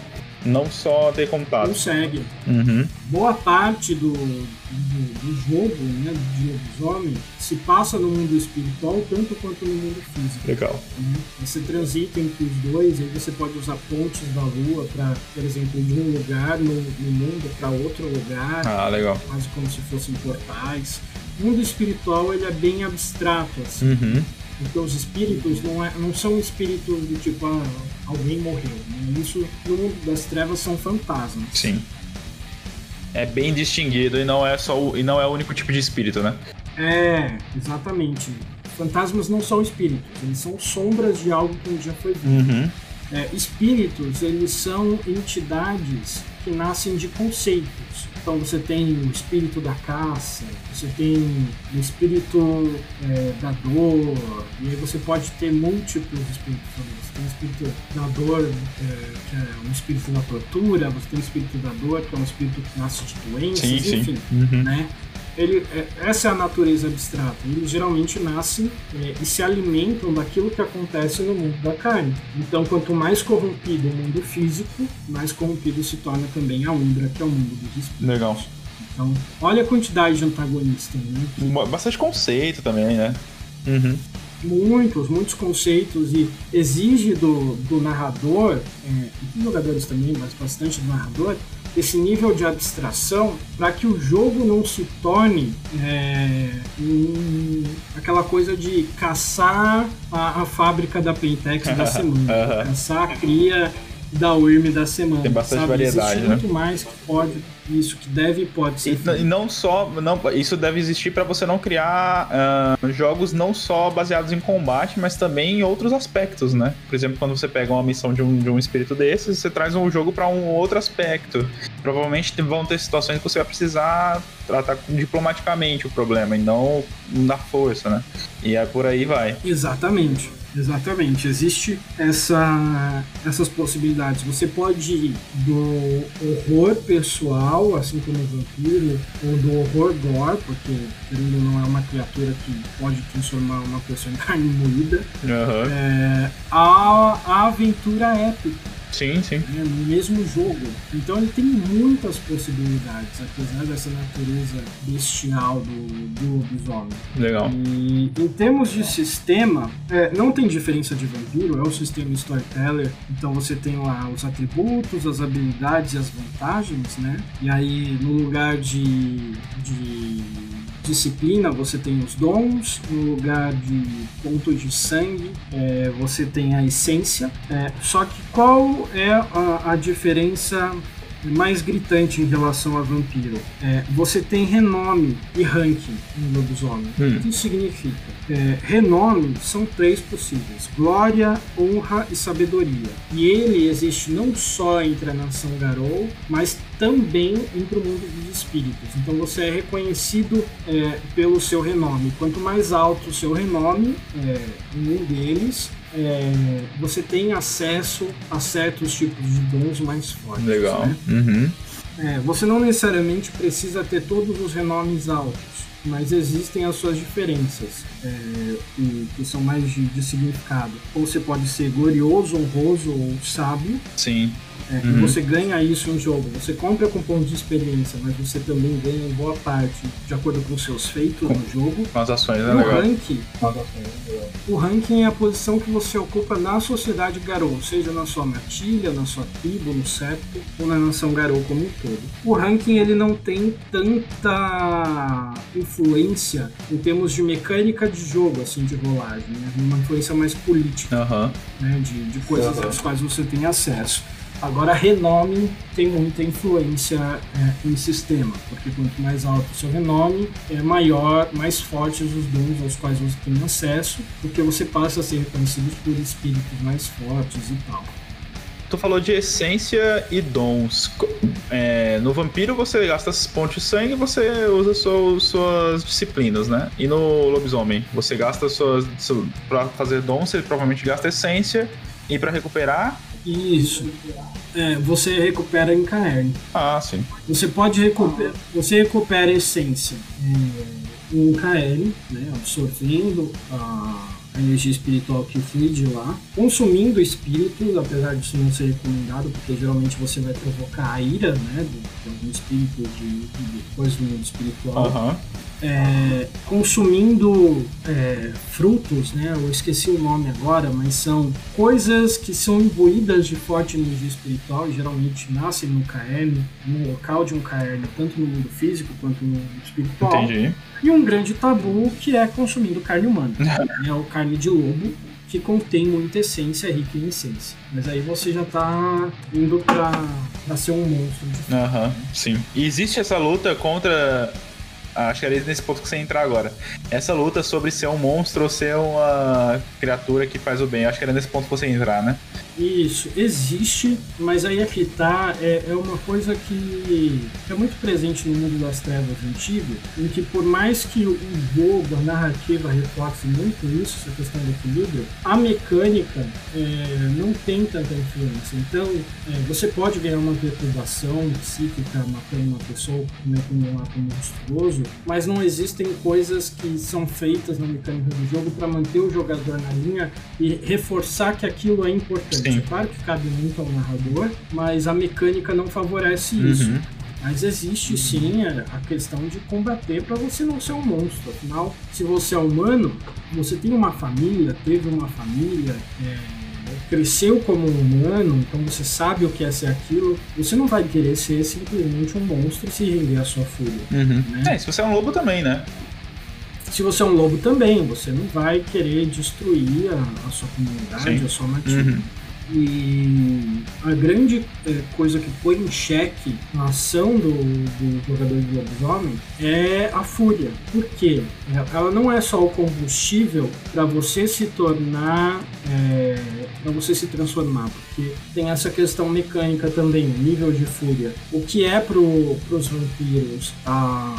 não só ter contato. Conseguem. Uhum. Boa parte do, do, do, jogo, né, de lobisomem, se passa no mundo espiritual tanto quanto no mundo físico. Legal. Né? Você transita entre os dois, aí você pode usar pontes da lua para, por exemplo, de um lugar no, no mundo para outro lugar. Ah, legal. Quase como se fossem portais mundo espiritual ele é bem abstrato, assim. Uhum. Porque os espíritos não, é, não são espíritos do tipo, ah, alguém morreu. Né? Isso, no mundo das trevas, são fantasmas. Sim. É bem distinguido e não é só o, e não é o único tipo de espírito, né? É, exatamente. Fantasmas não são espíritos, eles são sombras de algo que já foi visto. Uhum. É, espíritos, eles são entidades que nascem de conceitos. Então você tem o espírito da caça, você tem o espírito é, da dor, e aí você pode ter múltiplos espíritos. Você tem o espírito da dor, é, que é um espírito da tortura, você tem o espírito da dor, que é um espírito que nasce de doenças, sim, enfim. Sim. Uhum. Né? Ele, é, essa é a natureza abstrata. Eles geralmente nascem é, e se alimentam daquilo que acontece no mundo da carne. Então, quanto mais corrompido o mundo físico, mais corrompido se torna também a Umbra, que é o mundo dos espíritos. Legal. Então, olha a quantidade de antagonistas, né? Bastante conceito também, né? Uhum. Muitos, muitos conceitos e exige do, do narrador, é, e dos jogadores também, mas bastante do narrador, esse nível de abstração para que o jogo não se torne é, um, aquela coisa de caçar a, a fábrica da Pentex da semana, caçar a cria da UIRM da semana. Tem bastante sabe? variedade, Existe né? muito mais que pode isso que deve e pode ser. E, e não só, não, isso deve existir para você não criar uh, jogos não só baseados em combate, mas também em outros aspectos, né? Por exemplo, quando você pega uma missão de um, de um espírito desses, você traz um jogo para um outro aspecto. Provavelmente vão ter situações que você vai precisar tratar diplomaticamente o problema e não na força, né? E é por aí vai. Exatamente. Exatamente, existe essa, essas possibilidades. Você pode ir do horror pessoal, assim como o vampiro, ou do horror gore, porque querendo não é uma criatura que pode transformar uma pessoa em carne moída, uhum. é, a, a aventura épica Sim, sim. Né, no mesmo jogo. Então ele tem muitas possibilidades, apesar dessa natureza bestial do, do lobisomem. Legal. E em termos de sistema, é, não tem diferença de vampiro, é o sistema storyteller. Então você tem lá os atributos, as habilidades e as vantagens, né? E aí no lugar de, de disciplina você tem os dons, no lugar de pontos de sangue é, você tem a essência. É, só que qual é a, a diferença mais gritante em relação a vampiro. É, você tem renome e ranking no lobisomem. Hum. O que isso significa? É, renome são três possíveis: glória, honra e sabedoria. E ele existe não só entre a nação Garou, mas também entre o mundo dos espíritos. Então você é reconhecido é, pelo seu renome. Quanto mais alto o seu renome é, em um deles, é, você tem acesso a certos tipos de dons mais fortes. Legal. Né? Uhum. É, você não necessariamente precisa ter todos os renomes altos, mas existem as suas diferenças, é, que são mais de, de significado. Ou você pode ser glorioso, honroso ou sábio. Sim. É, uhum. Você ganha isso em jogo. Você compra com pontos de experiência, mas você também ganha em boa parte de acordo com seus feitos com, no jogo. Com as ações, né? O ranking, o ranking é a posição que você ocupa na sociedade Garou, seja na sua matilha, na sua tribo, no septo ou na nação Garou como um todo. O ranking ele não tem tanta influência em termos de mecânica de jogo, assim, de rolagem, né? Uma influência mais política, uhum. né? De, de coisas uhum. às quais você tem acesso. Agora, renome tem muita influência é, em sistema, porque quanto mais alto o seu renome, é maior, mais fortes os dons aos quais você tem acesso, porque você passa a ser reconhecido por espíritos mais fortes e tal. Tu falou de essência e dons. É, no vampiro você gasta pontos de sangue e você usa suas, suas disciplinas, né? E no lobisomem você gasta suas. Pra fazer dons, você provavelmente gasta essência. E para recuperar, isso. É, você recupera em Caern. Ah, sim. Você pode recuperar. Você recupera essência é, em Caern, né? Absorvendo a, a energia espiritual que flui de lá, consumindo espíritos, apesar disso não ser recomendado, porque geralmente você vai provocar a ira, né? De, algum espírito de, de coisa do mundo espiritual. Uhum é, consumindo é, frutos, né? Eu esqueci o nome agora, mas são coisas que são imbuídas de forte energia espiritual e geralmente nascem no KM, no local de um KM, tanto no mundo físico quanto no mundo espiritual. Entendi. E um grande tabu que é consumindo carne humana, é o carne de lobo, que contém muita essência, rica em essência. Mas aí você já tá indo pra, pra ser um monstro. Aham, uhum, sim. E existe essa luta contra acho que era nesse ponto que você entrar agora. Essa luta sobre ser um monstro ou ser uma criatura que faz o bem. Acho que era nesse ponto que você entrar, né? Isso, existe, mas aí aqui tá, é, é uma coisa que é muito presente no mundo das trevas antigo, em que por mais que o jogo, a narrativa reforce muito isso, essa questão do equilíbrio, a mecânica é, não tem tanta influência. Então, é, você pode ganhar uma perturbação psíquica matando uma pessoa, cometendo um ato monstruoso, mas não existem coisas que são feitas na mecânica do jogo para manter o jogador na linha e reforçar que aquilo é importante. Sim. Claro que cabe muito ao narrador, mas a mecânica não favorece uhum. isso. Mas existe sim a questão de combater para você não ser um monstro. Afinal, se você é humano, você tem uma família, teve uma família, é, cresceu como um humano, então você sabe o que é ser aquilo. Você não vai querer ser simplesmente um monstro e se render à sua fúria. Uhum. Né? É, se você é um lobo também, né? Se você é um lobo também, você não vai querer destruir a, a sua comunidade, Sim. a sua nativa. Uhum. E a grande é, coisa que põe em xeque a ação do, do jogador de lobisomem é a fúria. Por quê? Ela não é só o combustível para você se tornar. É, para você se transformar, porque tem essa questão mecânica também, nível de fúria. O que é para os vampiros a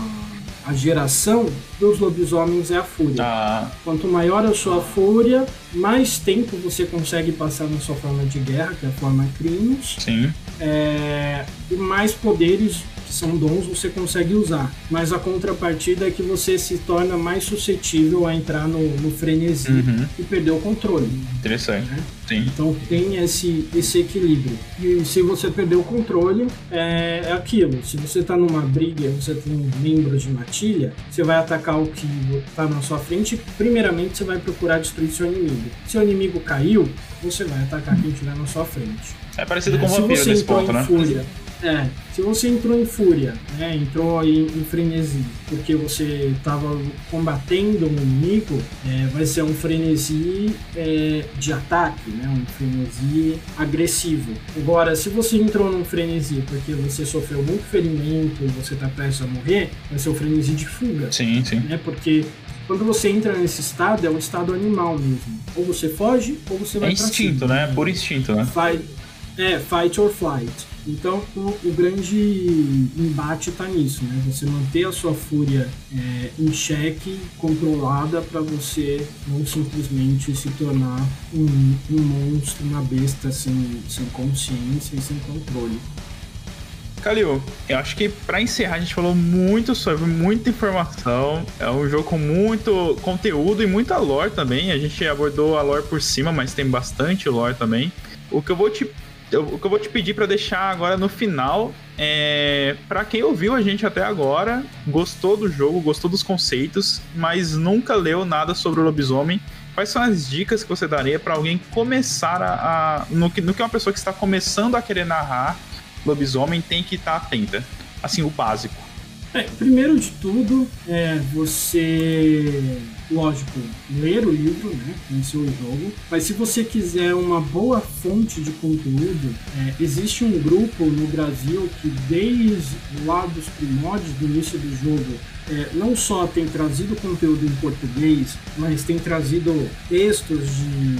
a geração dos lobisomens é a fúria. Ah. Quanto maior a sua fúria, mais tempo você consegue passar na sua forma de guerra, que é a forma Crinos. Sim. É, e mais poderes que são dons, você consegue usar. Mas a contrapartida é que você se torna mais suscetível a entrar no, no frenesi uhum. e perder o controle. Interessante. Né? Sim. Então tem esse, esse equilíbrio. E se você perder o controle, é, é aquilo. Se você está numa briga você tem membros de matilha, você vai atacar o que está na sua frente. Primeiramente, você vai procurar destruir seu inimigo. Se o inimigo caiu, você vai atacar quem estiver na sua frente. É parecido é, com o vampiro nesse ponto, né? Fúria, É, se você entrou em fúria, né, entrou em, em frenesi, porque você estava combatendo um inimigo, é, vai ser um frenesi é, de ataque, né, um frenesi agressivo. Agora, se você entrou num frenesi porque você sofreu muito ferimento e você está prestes a morrer, vai ser um frenesi de fuga. Sim, sim. Né, porque quando você entra nesse estado, é um estado animal mesmo. Ou você foge, ou você vai É instinto, cima. né? Por instinto, né? Fight, é, fight or flight. Então o, o grande embate está nisso, né? Você manter a sua fúria é, em xeque, controlada, para você não simplesmente se tornar um, um monstro, uma besta sem, sem consciência e sem controle. Calil, eu acho que para encerrar a gente falou muito sobre muita informação. É um jogo com muito conteúdo e muita lore também. A gente abordou a lore por cima, mas tem bastante lore também. O que eu vou te o que eu vou te pedir para deixar agora no final é para quem ouviu a gente até agora, gostou do jogo, gostou dos conceitos, mas nunca leu nada sobre o lobisomem. Quais são as dicas que você daria para alguém começar a, a no, que, no que uma pessoa que está começando a querer narrar lobisomem tem que estar tá atenta. Assim, o básico. É, primeiro de tudo, é você, lógico, ler o livro, né, conhecer o jogo. Mas se você quiser uma boa fonte de conteúdo, é, existe um grupo no Brasil que desde lá dos primórdios do início do jogo é, não só tem trazido conteúdo em português, mas tem trazido textos de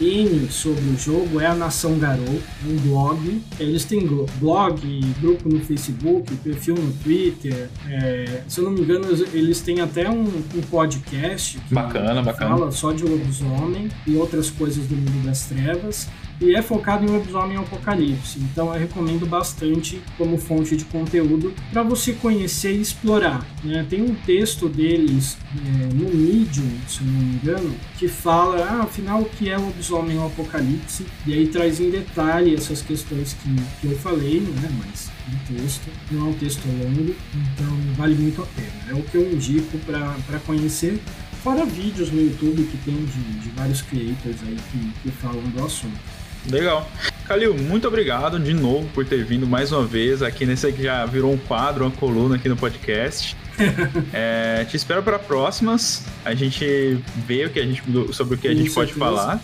é, N sobre o jogo, é a Nação Garou, um blog. Eles têm blog, grupo no Facebook, perfil no Twitter. É, se eu não me engano, eles têm até um, um podcast que bacana, bacana. fala só de lobisomem e outras coisas do mundo das trevas e é focado em lobisomem apocalipse. Então eu recomendo bastante como fonte de conteúdo para você conhecer e explorar. Né? Tem um texto deles é, no Medium, se não me engano, que fala, ah, afinal, o que é lobisomem apocalipse? E aí traz em detalhe essas questões que, que eu falei, né? mas um texto, não é um texto longo, então vale muito a pena. É o que eu indico para conhecer fora vídeos no YouTube que tem de, de vários creators aí que, que falam do assunto. Legal. Calil, muito obrigado de novo por ter vindo mais uma vez aqui nesse que já virou um quadro, uma coluna aqui no podcast. é, te espero para próximas. A gente vê o que a gente, sobre o que a gente pode falar.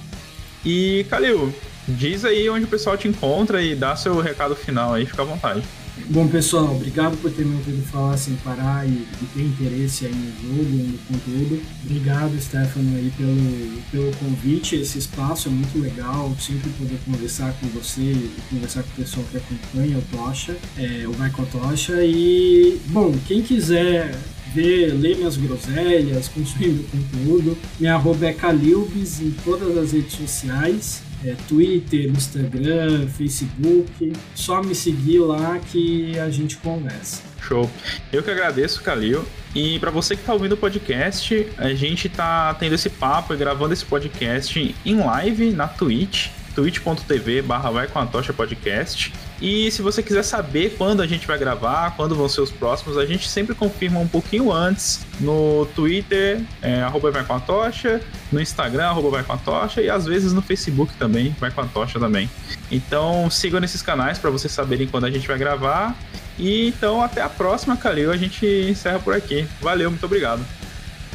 E, Calil, diz aí onde o pessoal te encontra e dá seu recado final aí, fica à vontade. Bom, pessoal, obrigado por ter me ouvido falar sem parar e, e ter interesse aí no jogo, no conteúdo. Obrigado, Stefano, aí pelo, pelo convite. Esse espaço é muito legal, sempre poder conversar com você e conversar com o pessoal que acompanha o Tocha, é, o Vai com a Tocha. E, bom, quem quiser ver, ler minhas groselhas, consumir meu conteúdo, minha arroba é Calilbis em todas as redes sociais é, Twitter, Instagram, Facebook. Só me seguir lá que a gente conversa. Show. Eu que agradeço, Calil. E para você que está ouvindo o podcast, a gente está tendo esse papo e gravando esse podcast em live na Twitch twitch.tv barra vai com a tocha podcast. E se você quiser saber quando a gente vai gravar, quando vão ser os próximos, a gente sempre confirma um pouquinho antes no Twitter, é, arroba vai com a tocha, no Instagram, arroba vai com a tocha, e às vezes no Facebook também, vai com a tocha também. Então sigam nesses canais para vocês saberem quando a gente vai gravar. E então até a próxima, Calil. A gente encerra por aqui. Valeu, muito obrigado.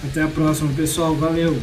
Até a próxima, pessoal. Valeu.